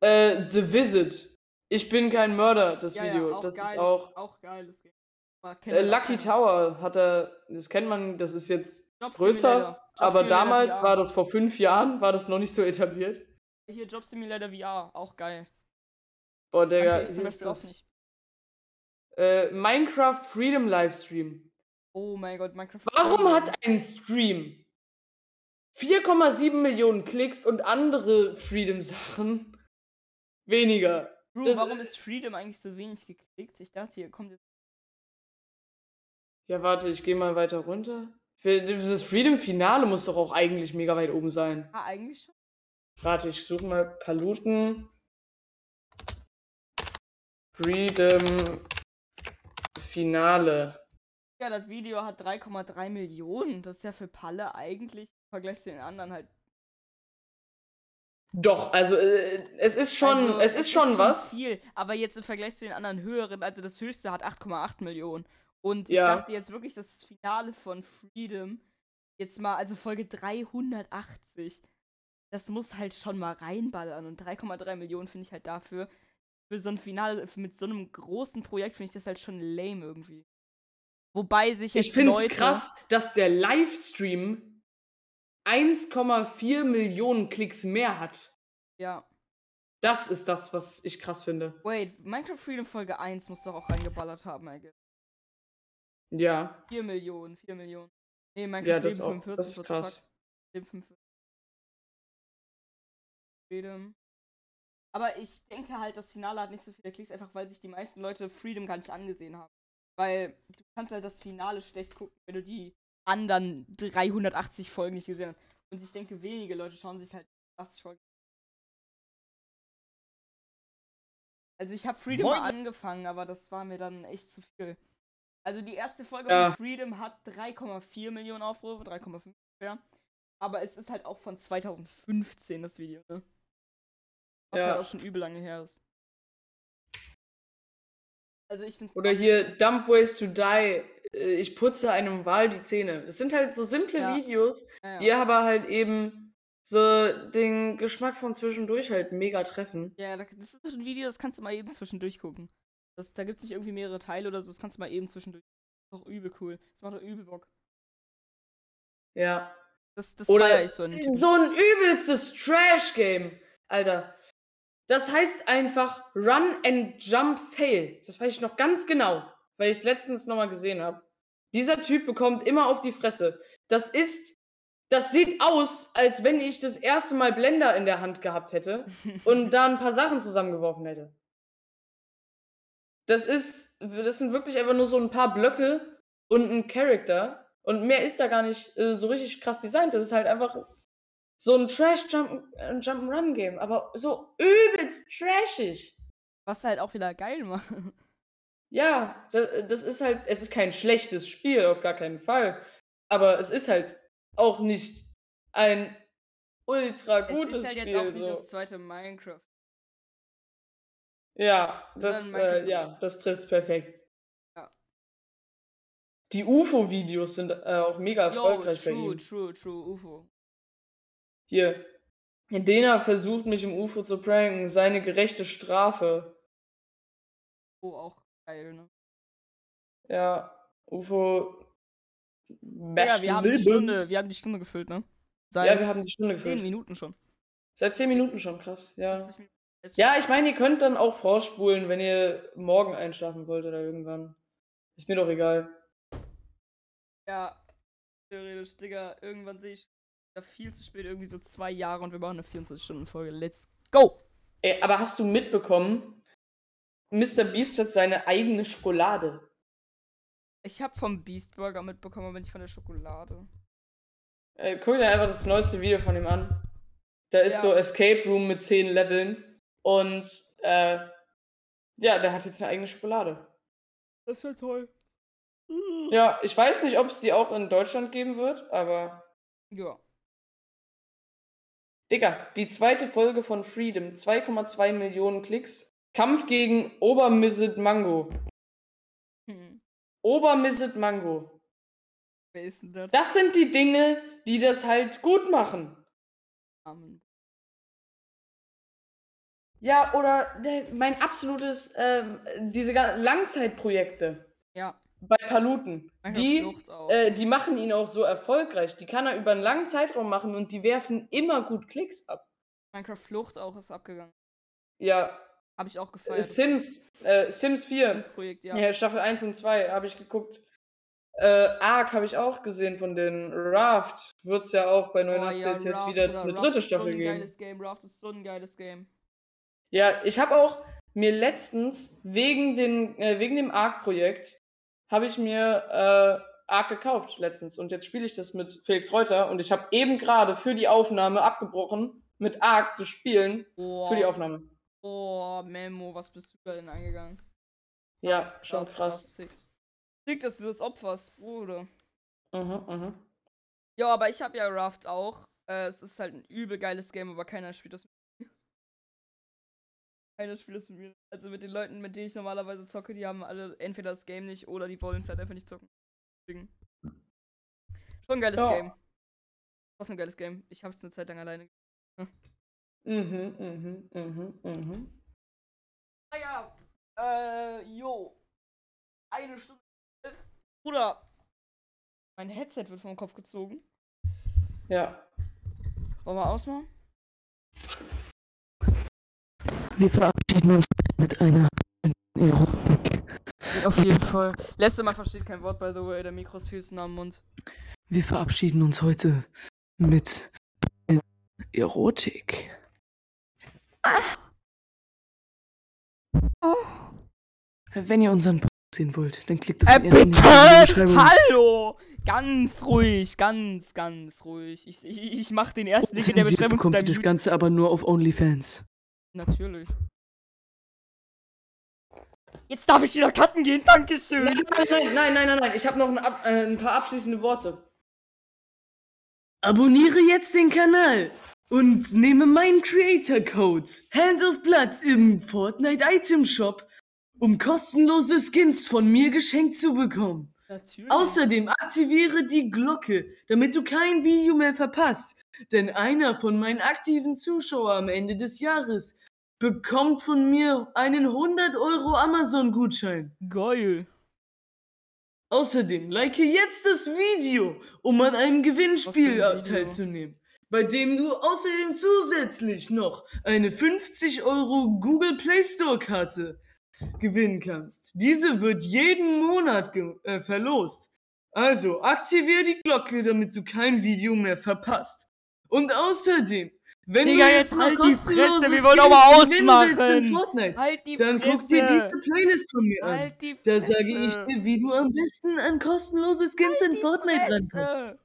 Äh, The Visit. Ich bin kein Mörder, das
ja,
Video. Das
geil,
ist auch.
Auch geiles Game. Aber kennt
Äh, Lucky. Tower hat er. Das kennt man, das ist jetzt größer. Aber damals
VR.
war das vor fünf Jahren, war das noch nicht so etabliert.
Hier, Job Simulator VR, auch geil.
Boah, Digga,
ich zum Beispiel auch
das.
nicht.
Äh, Minecraft Freedom Livestream.
Oh mein Gott, Minecraft.
Warum hat ein Stream 4,7 Millionen Klicks und andere Freedom-Sachen weniger?
Bro,
das-
warum ist Freedom eigentlich so wenig geklickt? Ich dachte, hier kommt jetzt.
Ja, warte, ich gehe mal weiter runter. Für dieses Freedom-Finale muss doch auch eigentlich mega weit oben sein.
Ah, eigentlich schon.
Warte, ich suche mal Paluten. Freedom Finale.
Ja, das Video hat 3,3 Millionen. Das ist ja für Palle eigentlich im Vergleich zu den anderen halt.
Doch, also äh, es ist schon,
Also,
es ist schon was.
Viel, aber jetzt im Vergleich zu den anderen höheren, also das höchste hat 8,8 Millionen. Und
Ja.
ich dachte jetzt wirklich, dass das Finale von Freedom jetzt mal, also Folge 380, das muss halt schon mal reinballern. Und 3,3 Millionen finde ich halt dafür, für so ein Finale, mit so einem großen Projekt finde ich das halt schon lame irgendwie. Wobei sich jetzt
Ich finde es krass, dass der Livestream 1,4 Millionen Klicks mehr hat.
Ja.
Das ist das, was ich krass finde.
Wait, Minecraft Freedom Folge 1 muss doch auch reingeballert haben, eigentlich.
Ja,
4 Millionen, 4 Millionen. Nee, Minecraft
ja, das,
Leben
auch,
45,
das ist krass.
Leben 45. Freedom. Aber ich denke halt, das Finale hat nicht so viele Klicks, einfach weil sich die meisten Leute Freedom gar nicht angesehen haben. Weil du kannst halt das Finale schlecht gucken, wenn du die anderen 380 Folgen nicht gesehen hast. Und ich denke, wenige Leute schauen sich halt 80 Folgen. Also ich habe Freedom
Moin.
angefangen, aber das war mir dann echt zu viel. Also die erste Folge
Ja.
von Freedom hat 3,4 Millionen Aufrufe, 3,5 ungefähr. Aber es ist halt auch von 2015 das Video, ne? Was
Ja.
halt auch schon übel lange her ist. Also ich find's
Oder hier Dump Ways to Die. äh, Ich putze einem Wal die Zähne. Das sind halt so simple
Ja.
Videos,
ja, ja.
die aber halt eben so den Geschmack von zwischendurch halt mega treffen.
Ja, da- das ist ein Video, das kannst du mal eben zwischendurch gucken. Das, da gibt es nicht irgendwie mehrere Teile oder so, das kannst du mal eben zwischendurch. Das ist doch übel cool. Das macht doch übel Bock.
Ja.
Das, das
Oder
feier ich so. Typen.
so ein übelstes Trash-Game. Alter. Das heißt einfach Run and Jump Fail. Das weiß ich noch ganz genau, weil ich es letztens nochmal gesehen habe. Dieser Typ bekommt immer auf die Fresse. Das ist. Das sieht aus, als wenn ich das erste Mal Blender in der Hand gehabt hätte und da ein paar Sachen zusammengeworfen hätte. Das ist. Das sind wirklich einfach nur so ein paar Blöcke und ein Charakter. Und mehr ist da gar nicht äh, so richtig krass designt. Das ist halt einfach so ein Trash-Jump-Run-Game, aber so übelst trashig.
Was halt auch wieder geil macht.
Ja, das, das ist halt, es ist kein schlechtes Spiel, auf gar keinen Fall. Aber es ist halt auch nicht ein ultra gutes
es ist halt
Spiel.
jetzt auch nicht
so.
das zweite Minecraft.
Ja, das, äh, ja, das trifft's perfekt.
Ja.
Die UFO-Videos sind äh, auch mega
Yo,
erfolgreich bei
true,
ihm.
true, true, UFO.
Hier. Dena versucht mich im UFO zu pranken. Seine gerechte Strafe.
Oh, auch geil, ne?
Ja, UFO.
Ja, wir haben die. Stunde, wir haben die Stunde gefüllt, ne? Seit
Ja, wir haben die Stunde
10
gefüllt.
Minuten schon.
Seit 10 Minuten schon, krass. Ja.
50 Minuten. Jetzt
Ja, ich meine, ihr könnt dann auch vorspulen, wenn ihr morgen einschlafen wollt oder irgendwann. Ist mir doch egal.
Ja, theoretisch, Digga. Irgendwann sehe ich ja viel zu spät, irgendwie so zwei Jahre und wir machen eine 24-Stunden-Folge. Let's go!
Ey, aber hast du mitbekommen, Mr. Beast hat seine eigene Schokolade.
Ich habe vom Beast Burger mitbekommen, aber nicht von der Schokolade.
Äh, guck dir einfach das neueste Video von ihm an. Da ist
Ja.
so Escape Room mit 10 Leveln. Und äh, ja, der hat jetzt eine eigene Schokolade.
Das ist ja toll.
Ja, ich weiß nicht, ob es die auch in Deutschland geben wird, aber.
Ja.
Digga, die zweite Folge von Freedom, 2,2 Millionen Klicks. Kampf gegen Obermisset Mango.
Hm.
Obermisset Mango.
Wer ist denn das?
Das sind die Dinge, die das halt gut machen.
Amen.
Ja, oder der, mein absolutes, ähm, diese Langzeitprojekte
Ja.
bei Paluten, die, äh, die machen ihn auch so erfolgreich. Die kann er über einen langen Zeitraum machen und die werfen immer gut Klicks ab.
Minecraft Flucht auch ist abgegangen.
Ja,
Habe ich auch
äh,
gefeiert.
Sims, äh, Sims 4,
Das Projekt, ja.
ja. Staffel 1 und 2 habe ich geguckt. Äh, Ark habe ich auch gesehen von den Raft. Wird es ja auch bei neuen
Oh ja,
Updates jetzt
Raft,
wieder eine
Raft
dritte
ist so
Staffel
ein
geben.
geiles Game. Raft ist so ein geiles Game.
Ja, ich habe auch mir letztens wegen, den, äh, wegen dem Arc-Projekt habe ich mir äh, Arc gekauft letztens und jetzt spiele ich das mit Felix Reuter und ich habe eben gerade für die Aufnahme abgebrochen, mit Arc zu spielen
Oh,
für die Aufnahme.
oh Memo, was bist du da denn eingegangen?
Ja, schon krass.
Sick. Sick, dass du das opferst, Bruder.
Mhm, mhm.
Ja, aber ich habe ja Raft auch. Äh, es ist halt ein übel geiles Game, aber keiner spielt das mit. Keiner spielt das mit mir. Also mit den Leuten, mit denen ich normalerweise zocke, die haben alle entweder das Game nicht oder die wollen es halt einfach nicht zocken. Deswegen. Schon ein geiles
Ja.
Game. Was ein geiles Game. Ich hab's eine Zeit lang alleine.
Mhm, mhm, mhm, mhm.
Naja, äh, jo. Eine Stunde. Bruder. Mein Headset wird vom Kopf gezogen.
Ja.
Wollen wir ausmachen?
Wir verabschieden uns mit einer Erotik.
Auf jeden Fall. Letzte Mal versteht kein Wort, by the way. Der Mikro ist viel am Mund.
Wir verabschieden uns heute mit Erotik. Wenn ihr unseren Podcast sehen wollt, dann klickt auf
Äh,
den ersten
bitte!
Link in der Beschreibung.
Hallo! Ganz ruhig, ganz, ganz ruhig. Ich, ich, ich mach den ersten Link in der Beschreibung zu
bekommt das
YouTube.
Ganze aber nur auf OnlyFans.
Natürlich. Jetzt darf ich wieder cutten gehen, Dankeschön.
Nein, nein, nein, nein, nein, nein. Ich habe noch ein, ab, äh, ein paar abschließende Worte.
Abonniere jetzt den Kanal und nehme meinen Creator Code Hand of Blood im Fortnite Item Shop, um kostenlose Skins von mir geschenkt zu bekommen.
Natürlich.
Außerdem aktiviere die Glocke, damit du kein Video mehr verpasst. Denn einer von meinen aktiven Zuschauern am Ende des Jahres bekommt von mir einen 100 Euro Amazon-Gutschein.
Geil.
Außerdem like jetzt das Video, um an einem Gewinnspiel teilzunehmen, bei dem du außerdem zusätzlich noch eine 50 Euro Google Play Store Karte gewinnen kannst. Diese wird jeden Monat äh, verlost. Also aktivier die Glocke, damit du kein Video mehr verpasst. Und außerdem, wenn
Digga,
du
jetzt
jetzt
halt die Fresse, wir wollen
willst in
ausmachen.
Fortnite,
Halt die
dann
Fresse.
guck dir diese Playlist von mir an.
Halt die
Da sage ich dir, wie du am besten an kostenlose Skins in
Halt die
Fortnite rankommst.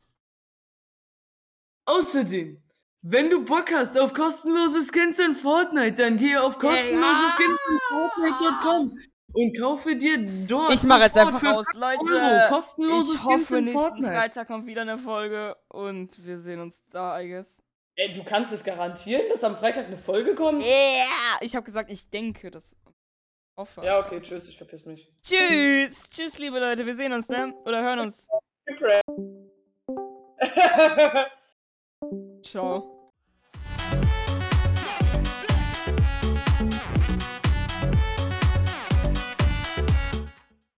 Außerdem, wenn du Bock hast auf kostenlose Skins in Fortnite, dann geh auf kostenlose
ja.
Skins in Fortnite.com und kaufe dir dort
Ich mache jetzt einfach aus,
5
Leute.
Euro kostenlose
ich
Skins
hoffe,
in
nächsten
Fortnite.
Freitag kommt wieder eine Folge und wir sehen uns da, I guess.
Ey, du kannst es garantieren, dass am Freitag eine Folge kommt?
Yeah! Ich habe gesagt, ich denke, das. Hoffe.
Ja, okay, tschüss, ich verpiss mich.
Tschüss! Tschüss, liebe Leute, wir sehen uns, ne? Oder hören uns. Ciao.